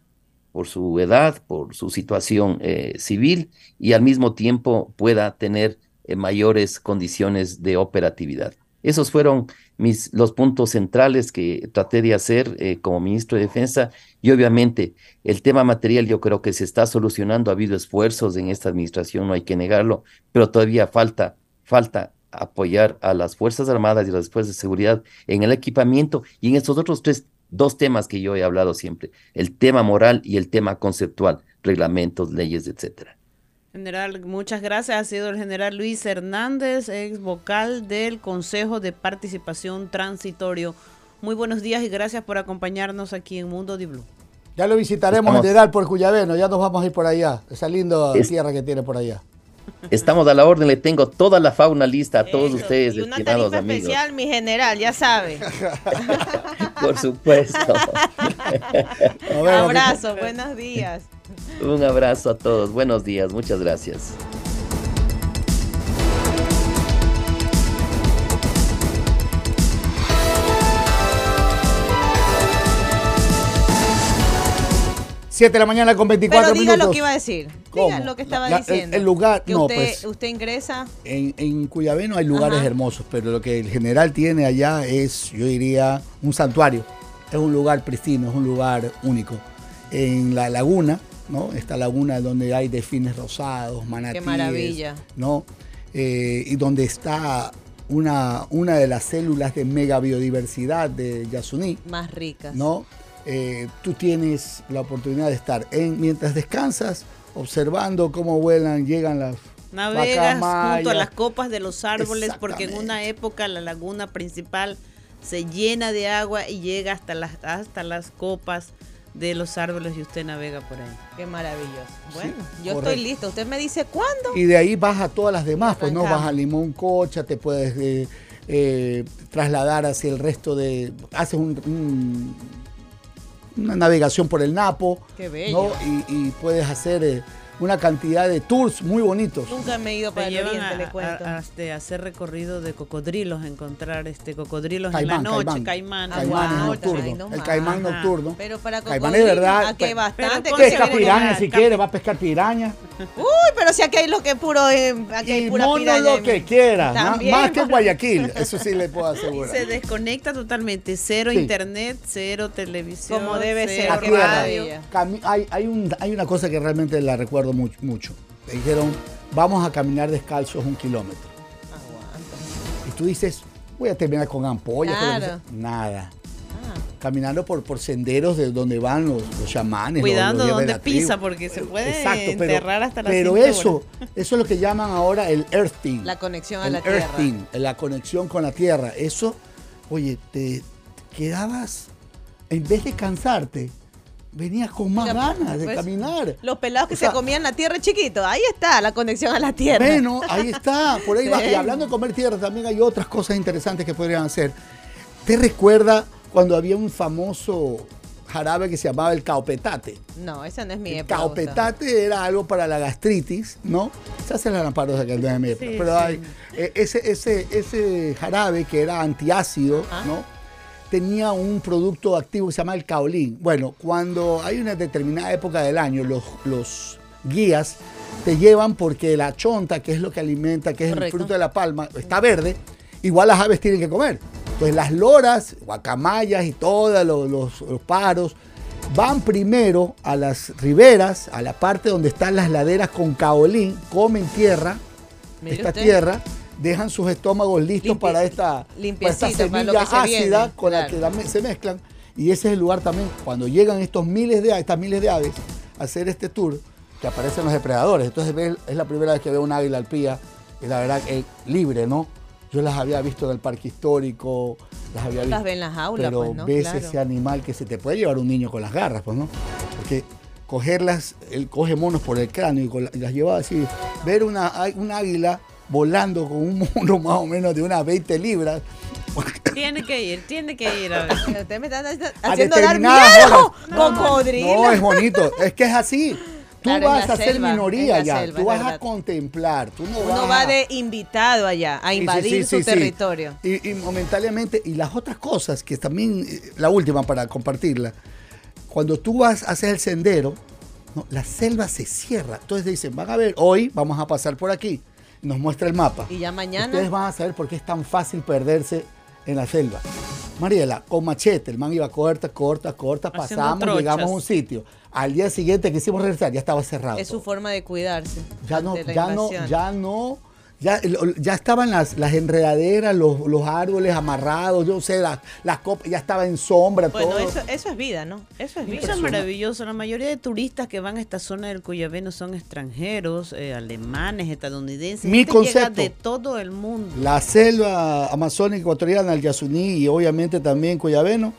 por su edad, por su situación eh, civil y al mismo tiempo pueda tener eh, mayores condiciones de operatividad. Esos fueron mis, los puntos centrales que traté de hacer eh, como ministro de Defensa y obviamente el tema material yo creo que se está solucionando, ha habido esfuerzos en esta administración, no hay que negarlo, pero todavía falta, falta apoyar a las Fuerzas Armadas y las Fuerzas de Seguridad en el equipamiento y en estos otros tres, dos temas que yo he hablado siempre, el tema moral y el tema conceptual, reglamentos, leyes, etcétera. General, muchas gracias. Ha sido el general Luis Hernández, ex vocal del Consejo de Participación Transitorio. Muy buenos días y gracias por acompañarnos aquí en Mundo de Blue. Ya lo visitaremos, general, por Cuyabeno. Ya nos vamos a ir por allá. Esa linda tierra que tiene por allá. Estamos a la orden, le tengo toda la fauna lista a todos ustedes, y una tarifa especial, mi general, ya sabe. Por supuesto. Abrazo, buenos días. Un abrazo a todos, buenos días, muchas gracias. 7 de la mañana con 24 Pero diga minutos. lo que iba a decir. Diga lo que estaba La- diciendo. El, el lugar, que no, usted, pues. usted ingresa. En, en Cuyabeno hay lugares Ajá. hermosos, pero lo que el general tiene allá es, yo diría, un santuario. Es un lugar pristino, es un lugar único. En la laguna, ¿no? Esta laguna donde hay delfines rosados, manatíes. maravilla. ¿no? Eh, y donde está una, una de las células de mega biodiversidad de Yasuní. Más ricas. ¿no? Eh, tú tienes la oportunidad de estar en, mientras descansas, observando cómo vuelan, llegan las Navegas junto a las copas de los árboles porque en una época la laguna principal se llena de agua y llega hasta las, hasta las copas de los árboles y usted navega por ahí. Qué maravilloso. Bueno, yo correcto. estoy listo. Usted me dice cuándo. Y de ahí vas a todas las demás, pues no vas a Limón Cocha, te puedes eh, eh, trasladar hacia el resto de. Haces un- un- una navegación por el Napo. Qué bello. ¿no? Y, y puedes hacer eh, una cantidad de tours muy bonitos. Nunca me he ido para Te el oriente, a, le cuento. a- a, este, hacer recorrido de cocodrilos, encontrar este cocodrilos Caimán, en la noche, caimán. caimán. Caimán Guau, nocturno. ay, no el caimán nocturno. Pero para Caimán es verdad. bastante. Pero que se Pesca viene piraña con- si quiere, va a pescar piraña. Uy, pero si aquí hay lo que es puro, eh, aquí hay Y pura mono lo que quiera. Más que Guayaquil. Eso sí le puedo Y asegurar. se desconecta totalmente, cero Sí. internet, cero televisión. Como debe cero ser, radio. hay, hay, un- hay una cosa que realmente la recuerdo mu- mucho. Me dijeron, vamos a caminar descalzos un kilómetro. Y tú dices, voy a terminar con ampollas. Claro. sea". Nada. Caminando por, por senderos de donde van los, los chamanes. los- Cuidando los de la tribu. pisa, porque se puede Exacto, pero- enterrar hasta la Pero eso, eso es lo que llaman ahora el earthing. La conexión a el la tierra. earthing, la conexión con la tierra. Eso, oye, te quedabas, en vez de cansarte, venías con más Mira, ganas de pues, caminar. Los pelados que O sea, se comían la tierra chiquito. Ahí está la conexión a la tierra. Bueno, ahí está, por ahí va. Sí. Y hablando de comer tierra, también hay otras cosas interesantes que podrían hacer. ¿Te recuerda cuando había un famoso jarabe que se llamaba el caopetate? No, esa no es mi El época. Caopetate era algo para la gastritis, ¿no? Se hacen las lamparos de no es mi época, Sí, pero sí. hay, eh, ese, ese, ese jarabe que era antiácido, Ah. ¿no? Tenía un producto activo que se llama el caolín. Bueno, cuando hay una determinada época del año, los, los guías te llevan porque la chonta, que es lo que alimenta, que es el fruto de la palma, está verde, igual las aves tienen que comer. Entonces las loras, guacamayas y todos los, los- los pájaros van primero a las riberas, a la parte donde están las laderas con caolín, comen tierra, esta usted. tierra, dejan sus estómagos listos Limpi- para esta, para esta semilla que se viene, ácida con la claro. que la se mezclan. Y ese es el lugar también, cuando llegan estos miles de, estas miles de aves a hacer este tour, que aparecen los depredadores. Entonces es la primera vez que veo un águila alpía, y la verdad que libre, ¿no? Yo las había visto en el parque histórico, las había visto. Las ven en las jaulas, pero pues, ¿no? ves Claro. ese animal que se te puede llevar un niño con las garras, pues, ¿no? Porque cogerlas, él coge monos por el cráneo y, con la- y las lleva así. Ver una, un águila volando con un mono más o menos de unas 20 libras. Tiene que ir, tiene que ir. A ver. Usted me está a haciendo dar miedo. horas. Cocodrilo. No, es bonito. Es que es así. Tú Claro, vas a ser selva, minoría la ya. selva, tú vas a contemplar. Tú no Uno vas va a- de invitado allá a Sí, sí, invadir sí, su territorio. Y, y momentáneamente, y las otras cosas, que también, eh, la última para compartirla, cuando tú vas a hacer el sendero, no, la selva se cierra. Entonces dicen, van a ver, hoy vamos a pasar por aquí. Nos muestra el mapa. Y ya mañana. Ustedes van a saber por qué es tan fácil perderse en la selva. Mariela, con machete, el man iba corta, corta, corta, Haciendo pasamos, trochas. llegamos a un sitio. Al día siguiente que hicimos regresar, ya estaba cerrado. Es su forma de cuidarse. Ya no, ya no, ya no, ya, ya estaban las, las enredaderas, los, los árboles amarrados, yo sé, las, las copas, ya estaba en sombra, Bueno, todo. eso, eso es vida, ¿no? Eso es vida. Eso es maravilloso. La mayoría de turistas que van a esta zona del Cuyabeno son extranjeros, eh, alemanes, estadounidenses. Mi llega concepto. de todo el mundo. La selva amazónica ecuatoriana, el Yasuní y obviamente también Cuyabeno,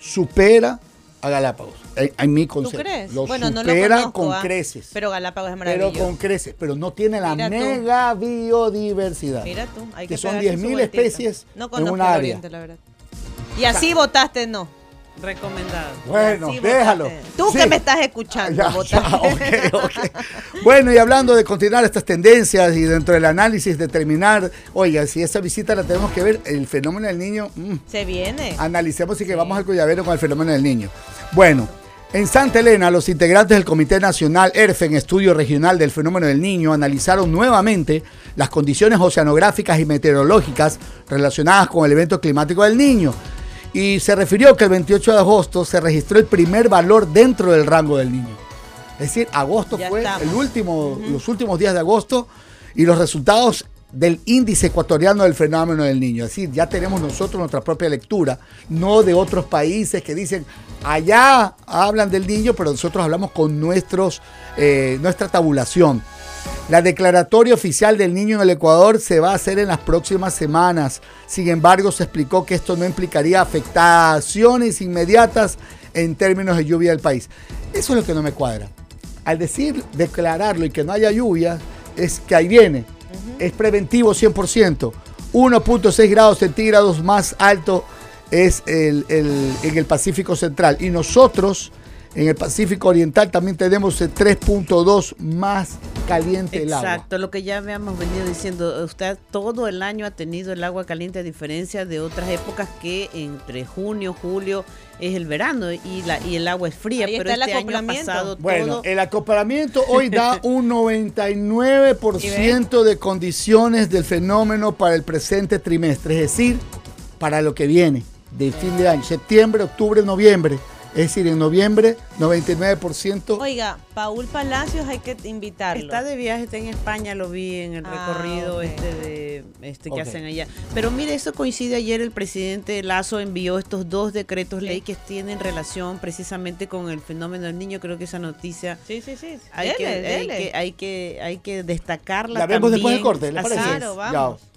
supera a Galápagos, en, mi ¿Tú concepto. crees? Lo bueno, no lo supera conozco, con ah, creces. Pero Galápagos es Pero maravilloso. con creces, pero no tiene la Mira tú. mega biodiversidad. Mira tú, hay que que, son pegarse su 10.000 vueltita. especies no en un área. Oriente, la verdad. Y así votaste no. Recomendado. Bueno, Así déjalo. Tú Sí. que me estás escuchando, Ya, votaste. ya, ok, ok. Bueno, y hablando de continuar estas tendencias y dentro del análisis determinar, oiga, si esa visita la tenemos que ver, el fenómeno del niño, mm, Se viene. analicemos y que vamos al Cuyavero con el fenómeno del niño. Bueno, en Santa Elena, los integrantes del Comité Nacional ERFEN, Estudio Regional del Fenómeno del Niño, analizaron nuevamente las condiciones oceanográficas y meteorológicas relacionadas con el evento climático del niño. Y se refirió que el 28 de agosto se registró el primer valor dentro del rango del niño. Es decir, agosto Ya fue estamos. el último, los últimos días de agosto y los resultados del índice ecuatoriano del fenómeno del niño. Es decir, ya tenemos nosotros nuestra propia lectura, no de otros países que dicen, allá hablan del niño, pero nosotros hablamos con nuestros, eh, nuestra tabulación. La declaratoria oficial del niño en el Ecuador se va a hacer en las próximas semanas. Sin embargo, se explicó que esto no implicaría afectaciones inmediatas en términos de lluvia del país. Eso es lo que no me cuadra. Al decir declararlo y que no haya lluvia, es que ahí viene. Es preventivo 100%. 1.6 grados centígrados más alto es el, el- en el Pacífico Central. Y nosotros En el Pacífico Oriental también tenemos el 3.2 más caliente el agua. Exacto, lo que ya habíamos venido diciendo, usted todo el año ha tenido el agua caliente a diferencia de otras épocas que entre junio, julio es el verano y la y el agua es fría, Ahí pero está el este año ha acoplamiento. pasado Bueno, todo el acoplamiento hoy da un 99% de condiciones del fenómeno para el presente trimestre, es decir, para lo que viene, de fin de año, septiembre, octubre, noviembre. Es decir, en noviembre, 99%. Oiga, Paul Palacios hay que invitarlo. Está de viaje, está en España, lo vi en el Ah, recorrido este de este que hacen allá. Pero mire, eso coincide ayer el presidente Lazo envió estos dos decretos ley que tienen relación precisamente con el fenómeno del niño. Creo que esa noticia Sí, sí, sí. hay, Dele, que, hay, que, hay que hay que destacarla. La vemos después del corte, ¿le parece? Claro, Ya.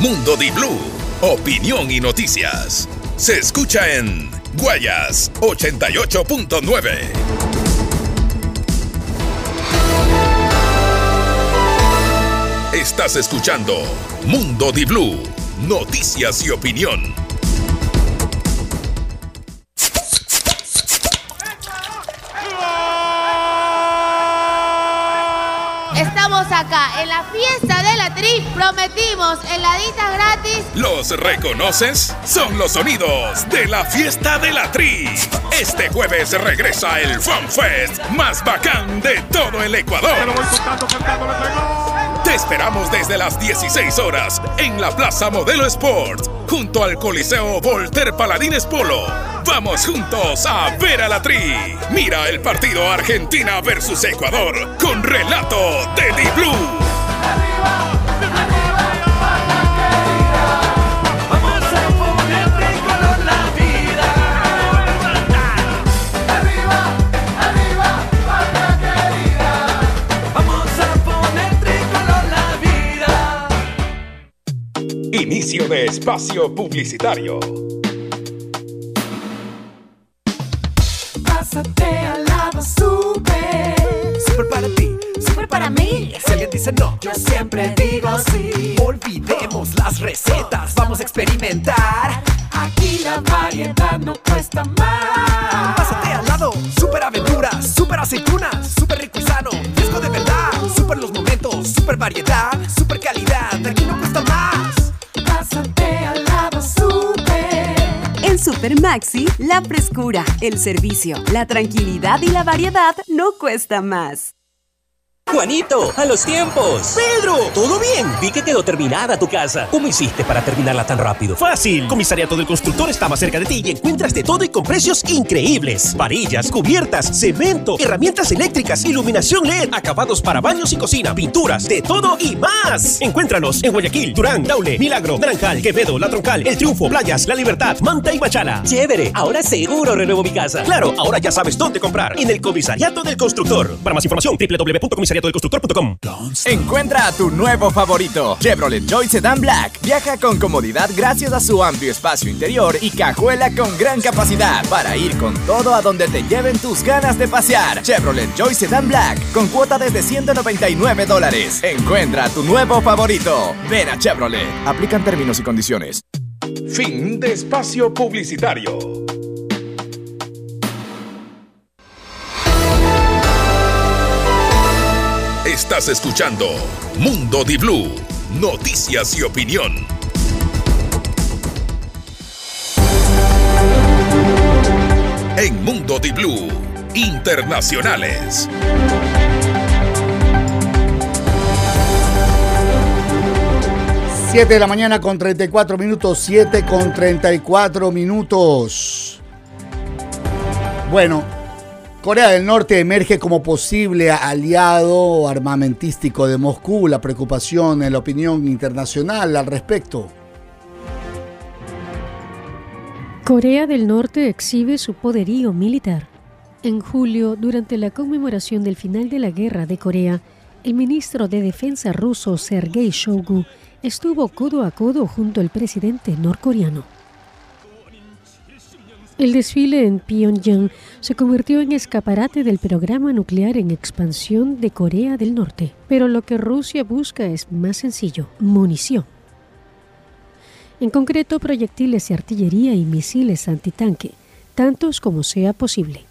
Mundo Di Blue, opinión y noticias. Se escucha en Guayas 88.9. Estás escuchando Mundo Di Blue, noticias y opinión. Estamos acá en la fiesta de la tri. Prometimos heladitas gratis. ¿Los reconoces? Son los sonidos de la fiesta de la Tri. Este jueves regresa el Fan Fest más bacán de todo el Ecuador. Te esperamos desde las 16 horas en la Plaza Modelo Sport, junto al Coliseo Volter Paladines Polo. Vamos juntos a ver a la Tri. Mira el partido Argentina versus Ecuador con relato de Di Blue. Vamos a poner tricolor No, yo siempre digo sí. Olvidemos las recetas, vamos a experimentar. Aquí la variedad no cuesta más. Pásate al lado, super aventuras, super aceitunas, super rico y sano, fresco de verdad. Super los momentos, super variedad, super calidad. Aquí no cuesta más. Pásate al lado super. En Super Maxi, la frescura, el servicio, la tranquilidad y la variedad no cuesta más. Juanito, a los tiempos. Pedro, ¿todo bien? Vi que quedó terminada tu casa. ¿Cómo hiciste para terminarla tan rápido? Fácil. Comisariato del Constructor más cerca de ti y encuentras de todo y con precios increíbles. Varillas, cubiertas, cemento, herramientas eléctricas, iluminación LED, acabados para baños y cocina, pinturas, de todo y más. Encuéntranos en Guayaquil, Durán, Daule, Milagro, Naranjal, Quevedo, La Troncal, El Triunfo, Playas, La Libertad, Manta y Machala. Chévere, ahora seguro renuevo mi casa. Claro, ahora ya sabes dónde comprar. En el Comisariato del Constructor. Para más información, www.comisariatodelconstructor.com. Encuentra a tu nuevo favorito, Chevrolet Joy Sedan Black. Viaja con comodidad gracias a su amplio espacio interior y cajuela con gran capacidad para ir con todo a donde te lleven tus ganas de pasear. Chevrolet Joy Sedan Black con cuota desde 199 dólares. Encuentra a tu nuevo favorito. Ven a Chevrolet. Aplican términos y condiciones. Fin de espacio publicitario. Estás escuchando Mundo Di Blue, noticias y opinión. En Mundo Di Blue, internacionales. Siete de la mañana con 34 minutos, 7 con 34 minutos. Bueno, Corea del Norte emerge como posible aliado armamentístico de Moscú. La preocupación en la opinión internacional al respecto. Corea del Norte exhibe su poderío militar. En julio, durante la conmemoración del final de la Guerra de Corea, el ministro de Defensa ruso Sergei Shoigu estuvo codo a codo junto al presidente norcoreano. El desfile en Pyongyang se convirtió en escaparate del programa nuclear en expansión de Corea del Norte, pero lo que Rusia busca es más sencillo, munición. En concreto, proyectiles de artillería y misiles antitanque, tantos como sea posible.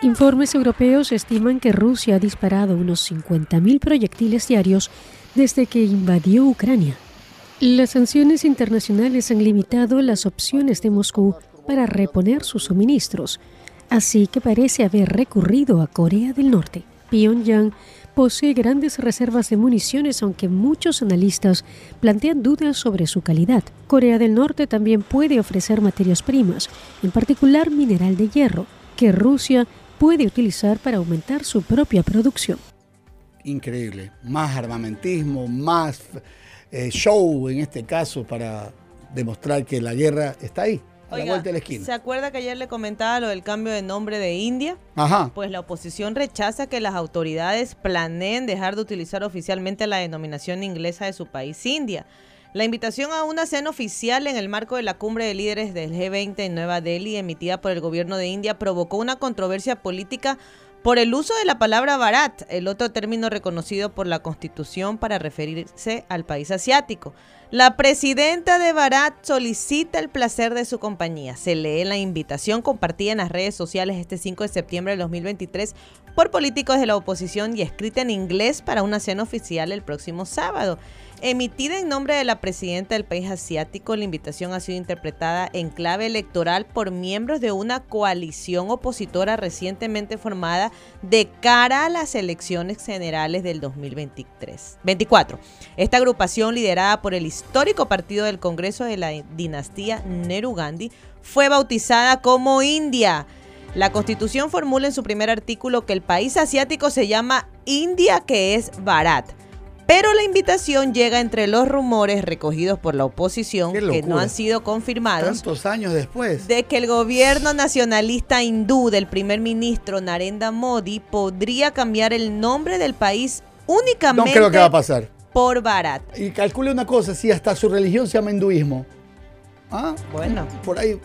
Informes europeos estiman que Rusia ha disparado unos 50.000 proyectiles diarios desde que invadió Ucrania. Las sanciones internacionales han limitado las opciones de Moscú para reponer sus suministros, así que parece haber recurrido a Corea del Norte. Pyongyang posee grandes reservas de municiones, aunque muchos analistas plantean dudas sobre su calidad. Corea del Norte también puede ofrecer materias primas, en particular mineral de hierro, que Rusia puede utilizar para aumentar su propia producción. Increíble. Más armamentismo, más eh, show en este caso para demostrar que la guerra está ahí, a la Oiga, vuelta de la esquina. ¿Se acuerda que ayer le comentaba lo del cambio de nombre de India? Ajá. Pues la oposición rechaza que las autoridades planeen dejar de utilizar oficialmente la denominación inglesa de su país, India. La invitación a una cena oficial en el marco de la cumbre de líderes del G20 en Nueva Delhi, emitida por el gobierno de India, provocó una controversia política por el uso de la palabra Bharat, el otro término reconocido por la Constitución para referirse al país asiático. La presidenta de Bharat solicita el placer de su compañía. Se lee la invitación compartida en las redes sociales este 5 de septiembre de 2023 por políticos de la oposición y escrita en inglés para una cena oficial el próximo sábado. Emitida en nombre de la presidenta del país asiático, la invitación ha sido interpretada en clave electoral por miembros de una coalición opositora recientemente formada de cara a las elecciones generales del 2023. 24. Esta agrupación, liderada por el partido del Congreso de la dinastía Nehru Gandhi, fue bautizada como India. La constitución formula en su primer artículo que el país asiático se llama India, que es Bharat. Pero la invitación llega entre los rumores recogidos por la oposición, que no han sido confirmados, Tantos años después. de que el gobierno nacionalista hindú del primer ministro Narendra Modi podría cambiar el nombre del país No únicamente creo que va a pasar. Por Bharat. Y calcule una cosa, si hasta su religión se llama hinduismo. Ah, Bueno. Por ahí,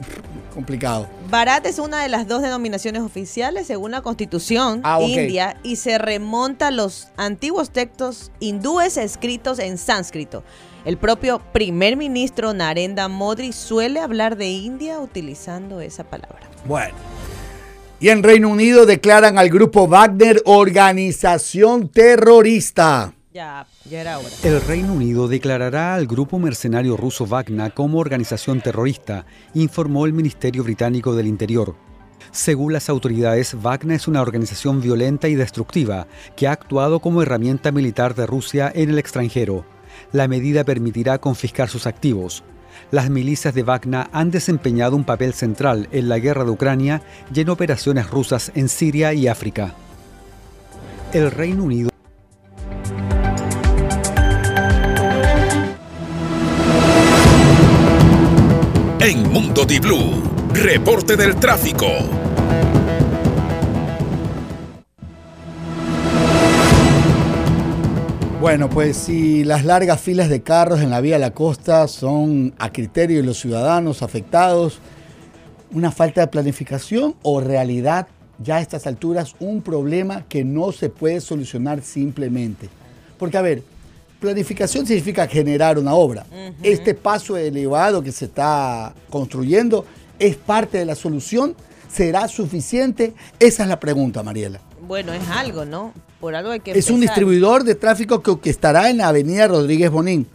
complicado. Bharat es una de las dos denominaciones oficiales según la constitución Ah, india y se remonta a los antiguos textos hindúes escritos en sánscrito. El propio primer ministro Narendra Modi suele hablar de India utilizando esa palabra. Bueno. Y en Reino Unido declaran al grupo Wagner organización terrorista. El Reino Unido declarará al grupo mercenario ruso Wagner como organización terrorista, informó el Ministerio Británico del Interior. Según las autoridades, Wagner es una organización violenta y destructiva que ha actuado como herramienta militar de Rusia en el extranjero. La medida permitirá confiscar sus activos. Las milicias de Wagner han desempeñado un papel central en la guerra de Ucrania y en operaciones rusas en Siria y África. El Reino Unido En Mundo Di Blue, reporte del tráfico. Bueno, pues si las largas filas de carros en la vía de la costa son a criterio de los ciudadanos afectados, una falta de planificación o realidad ya a estas alturas un problema que no se puede solucionar simplemente. Porque a ver, planificación significa generar una obra. Este paso elevado que se está construyendo es parte de la solución. ¿Será suficiente? Esa es la pregunta, Mariela. Bueno, es algo, ¿no? Por algo hay que Es un distribuidor de tráfico que, que estará en la avenida Rodríguez Bonín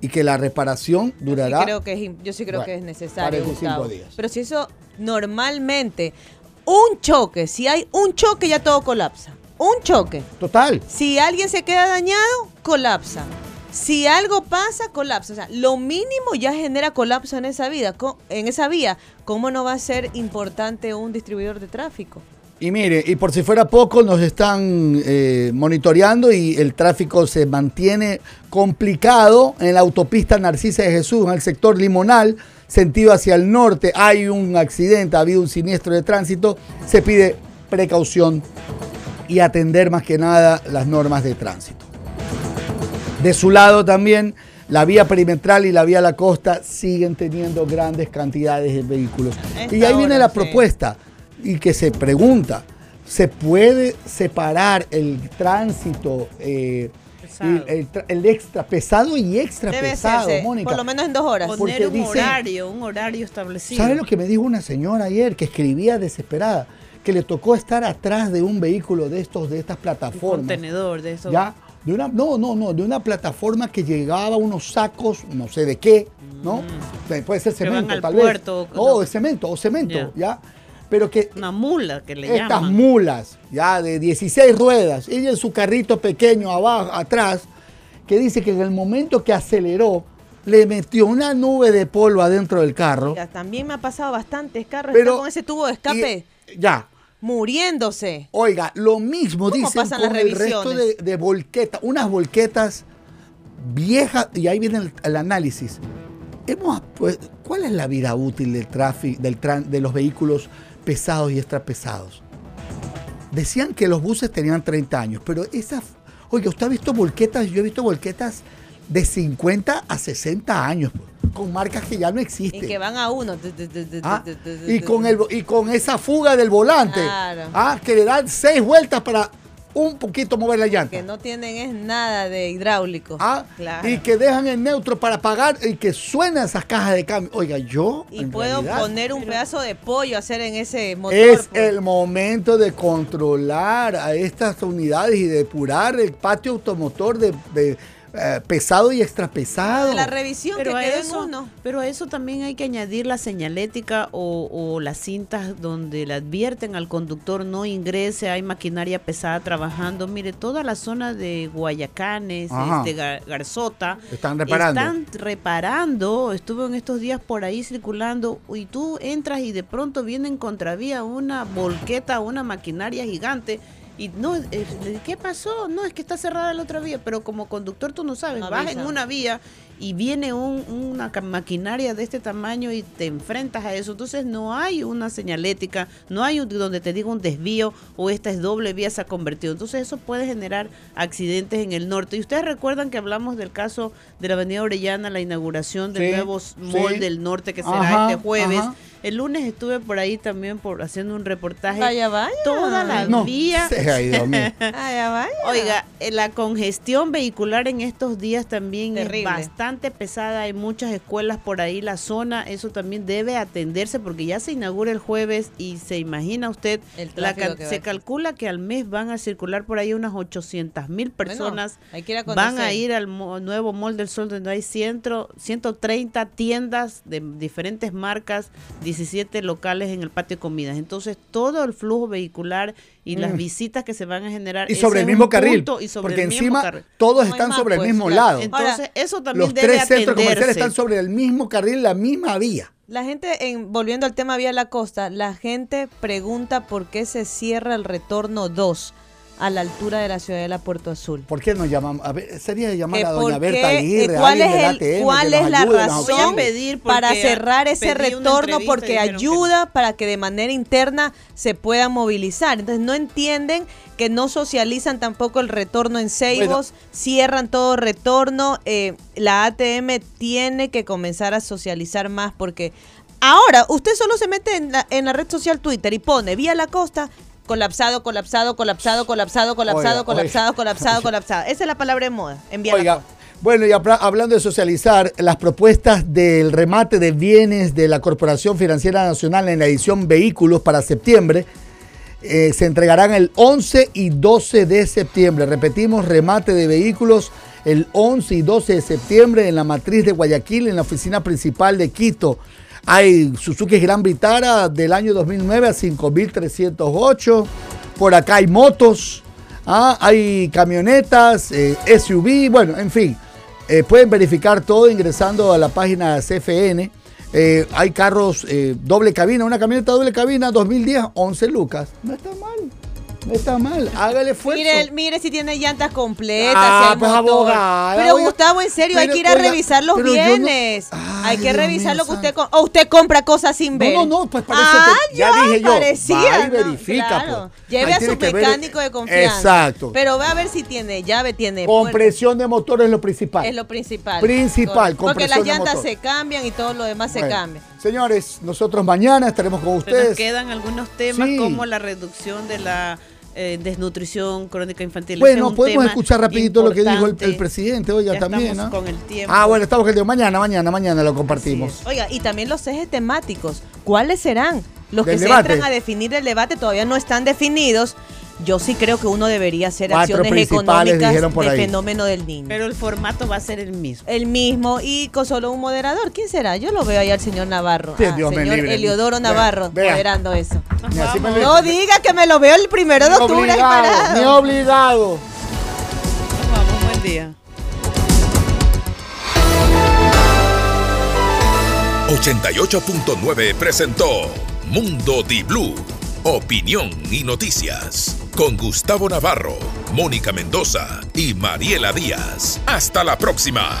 y que la reparación Sí durará. creo que es, yo sí creo Bueno, que es necesario. 45 Gustavo. días. Pero si eso normalmente, un choque, si hay un choque ya todo colapsa. Un choque. Total. Si alguien se queda dañado, colapsa. Si algo pasa, colapsa. O sea, lo mínimo ya genera colapso en esa vida, en esa vía. ¿Cómo no va a ser importante un distribuidor de tráfico? Y mire, y por si fuera poco, nos están eh, monitoreando y el tráfico se mantiene complicado en la autopista Narcisa de Jesús, en el sector limonal, sentido hacia el norte. Hay un accidente, ha habido un siniestro de tránsito. Se pide precaución y atender más que nada las normas de tránsito. De su lado también la vía perimetral y la vía a la costa siguen teniendo grandes cantidades de vehículos. Esta y ahí viene hora, la sí. propuesta y que se pregunta, ¿se puede separar el tránsito, eh, y el, tra- el extra pesado y extra Debe pesado, Mónica? por lo menos en dos horas. Poner un dice- horario, un horario establecido. ¿Sabes lo que me dijo una señora ayer que escribía desesperada? Que le tocó estar atrás de un vehículo de estos, de estas Un plataformas. contenedor de eso. ¿Ya? De una, no, no, no, de una plataforma que llegaba unos sacos, no sé de qué, ¿no? Puede ser Mm. Que van cemento, al tal puerto, vez. No, no. de cemento, o cemento, Ya. ¿ya? Pero que Una mula que le estas llaman. mulas, ya de 16 ruedas, ella en su carrito pequeño abajo, atrás, que dice que en el momento que aceleró, le metió una nube de polvo adentro del carro. Ya, también me ha pasado bastantes carros Pero- con ese tubo de escape Ya. Muriéndose. Oiga, lo mismo ¿Cómo dicen con el resto de, de volquetas, unas volquetas viejas, y ahí viene el, el análisis. Hemos, pues, ¿Cuál es la vida útil del tráfico, del tran- de los vehículos pesados y extrapesados? Decían que los buses tenían 30 años, pero esas, oiga, usted ha visto volquetas, yo he visto volquetas de 50 a 60 años, pues, con marcas que ya no Y existen. que van a uno. Ah, y con, el, y con esa fuga del volante, Claro. ah, que le dan seis vueltas para un poquito mover la llanta. Que no tienen es nada de hidráulico. Ah, claro. Y que dejan en neutro para pagar y que suenan esas cajas de cambio. Oiga, yo. Y en puedo realidad, poner un pedazo de pollo a hacer en ese motor. Es pues. el momento de controlar a estas unidades y depurar el patio automotor de, de, eh, pesado y extrapesado. La revisión Pero que a, quede en eso, uno. pero a eso también hay que añadir la señalética o, o las cintas donde le advierten al conductor no ingrese, hay maquinaria pesada trabajando. Mire, toda la zona de Guayacanes, este, Gar- Garzota, Están reparando. están reparando. Estuve en estos días por ahí circulando y tú entras y de pronto viene en contravía una volqueta, una maquinaria gigante. Y no, eh, ¿qué pasó? No, es que está cerrada la otra vía, pero como conductor tú no sabes, No vas en una vía y viene un- una maquinaria de este tamaño y te enfrentas a eso. Entonces no hay una señalética, no hay un- donde te diga un desvío o esta es doble vía se ha convertido. Entonces eso puede generar accidentes en el norte. Y ustedes recuerdan que hablamos del caso de la Avenida Orellana, la inauguración del Sí, nuevo mall sí. del norte que será Ajá, este jueves. ajá. El lunes estuve por ahí también por haciendo un reportaje. Vaya, vaya. Toda la No, vía. se ha ido, mire. Vaya, vaya. Oiga, eh, la congestión vehicular en estos días también Terrible. es bastante pesada. Hay muchas escuelas por ahí, la zona, eso también debe atenderse porque ya se inaugura el jueves y se imagina usted, El la que se calcula que al mes van a circular por ahí unas 800 mil personas. hay que ir a van a ir al mo- nuevo Mall del Sol donde hay 100, 130 tiendas de diferentes marcas, 17 locales en el patio de comidas. Entonces todo el flujo vehicular y las Mm. visitas que se van a generar Y sobre el mismo carril. punto y sobre porque el mismo encima carril. todos No están más, sobre pues, el mismo claro. lado. Entonces, eso también Los debe tres centros comerciales están sobre el mismo carril, la misma vía. La gente, en, volviendo al tema Vía La Costa, la gente pregunta por qué se cierra el retorno 2 a la altura de la Ciudadela Puerto Azul. ¿Por qué nos llamamos? A ver, sería llamar Que a doña Berta Aguirre, eh, ¿Cuál es, del el- ATM, cuál que es nos la ayude, razón para cerrar ese retorno? Porque que ayuda para que de manera interna se puedan movilizar. Entonces no entienden que no socializan tampoco el retorno en Ceibos, cierran todo retorno. eh, la ATM tiene que comenzar a socializar más porque ahora usted solo se mete en la, en la red social Twitter y pone vía la costa. Colapsado, colapsado, colapsado, colapsado, colapsado, Oiga, colapsado, oiga. colapsado, colapsado. Esa es la palabra de moda. En Vía La Oiga, bueno, y habla- hablando de socializar, las propuestas del remate de bienes de la Corporación Financiera Nacional en la edición Vehículos para septiembre eh, se entregarán el 11 y 12 de septiembre. Repetimos, remate de vehículos el 11 y 12 de septiembre en la matriz de Guayaquil, en la oficina principal de Quito. Hay Suzuki Gran Vitara del año 2009 a 5.308. Por acá hay motos, ah, hay camionetas, eh, SUV, bueno, en fin. Eh, pueden verificar todo ingresando a la página CFN. Eh, hay carros doble cabina, una camioneta doble cabina 2010, 11 lucas. No está mal, no está mal. Hágale esfuerzo. Mire, mire si tiene llantas completas. Ah, si hay pues, abogada, Pero oiga, Gustavo, en serio, hay que ir a oiga, revisar los no- bienes. Hay que Dios revisar lo que usted o usted compra cosas sin ver. No, no, no, pues para eso ah, te- ya dije yo, parecía, va y ¿no? verifica, Claro. pues. Lleve Ahí a su mecánico de confianza. Exacto. Pero ve a ver si tiene llave, tiene puerta. Compresión de motor es lo principal. Es lo principal. Principal. Porque las llantas se cambian y todo lo demás se cambia. Señores, nosotros mañana estaremos con Pero nos ustedes. quedan algunos temas Sí. como la reducción de la eh, desnutrición crónica infantil. Es Bueno, podemos escuchar rapidito lo que dijo el, presidente, oiga, Ya también. estamos ¿no? con el tiempo. Ah, bueno, estamos con el de mañana, mañana, mañana lo compartimos. Oiga, y también los ejes temáticos. ¿Cuáles serán? Los que Del se debate. entran a definir el debate todavía no están definidos. Yo sí creo que uno debería hacer Cuatro acciones económicas del ahí. fenómeno del niño. Pero el formato va a ser el mismo. El mismo y con solo un moderador. ¿Quién será? Yo lo veo ahí al señor Navarro. Sí, Ah, Dios me señor libre. Eliodoro Navarro vea. moderando eso. Me No diga que me lo veo el primero de octubre ahí obligado, parado. ni obligado. Vamos, buen día. 88.9 presentó Mundo Di Blue. Opinión y noticias. Con Gustavo Navarro, Mónica Mendoza y Mariela Díaz. Hasta la próxima.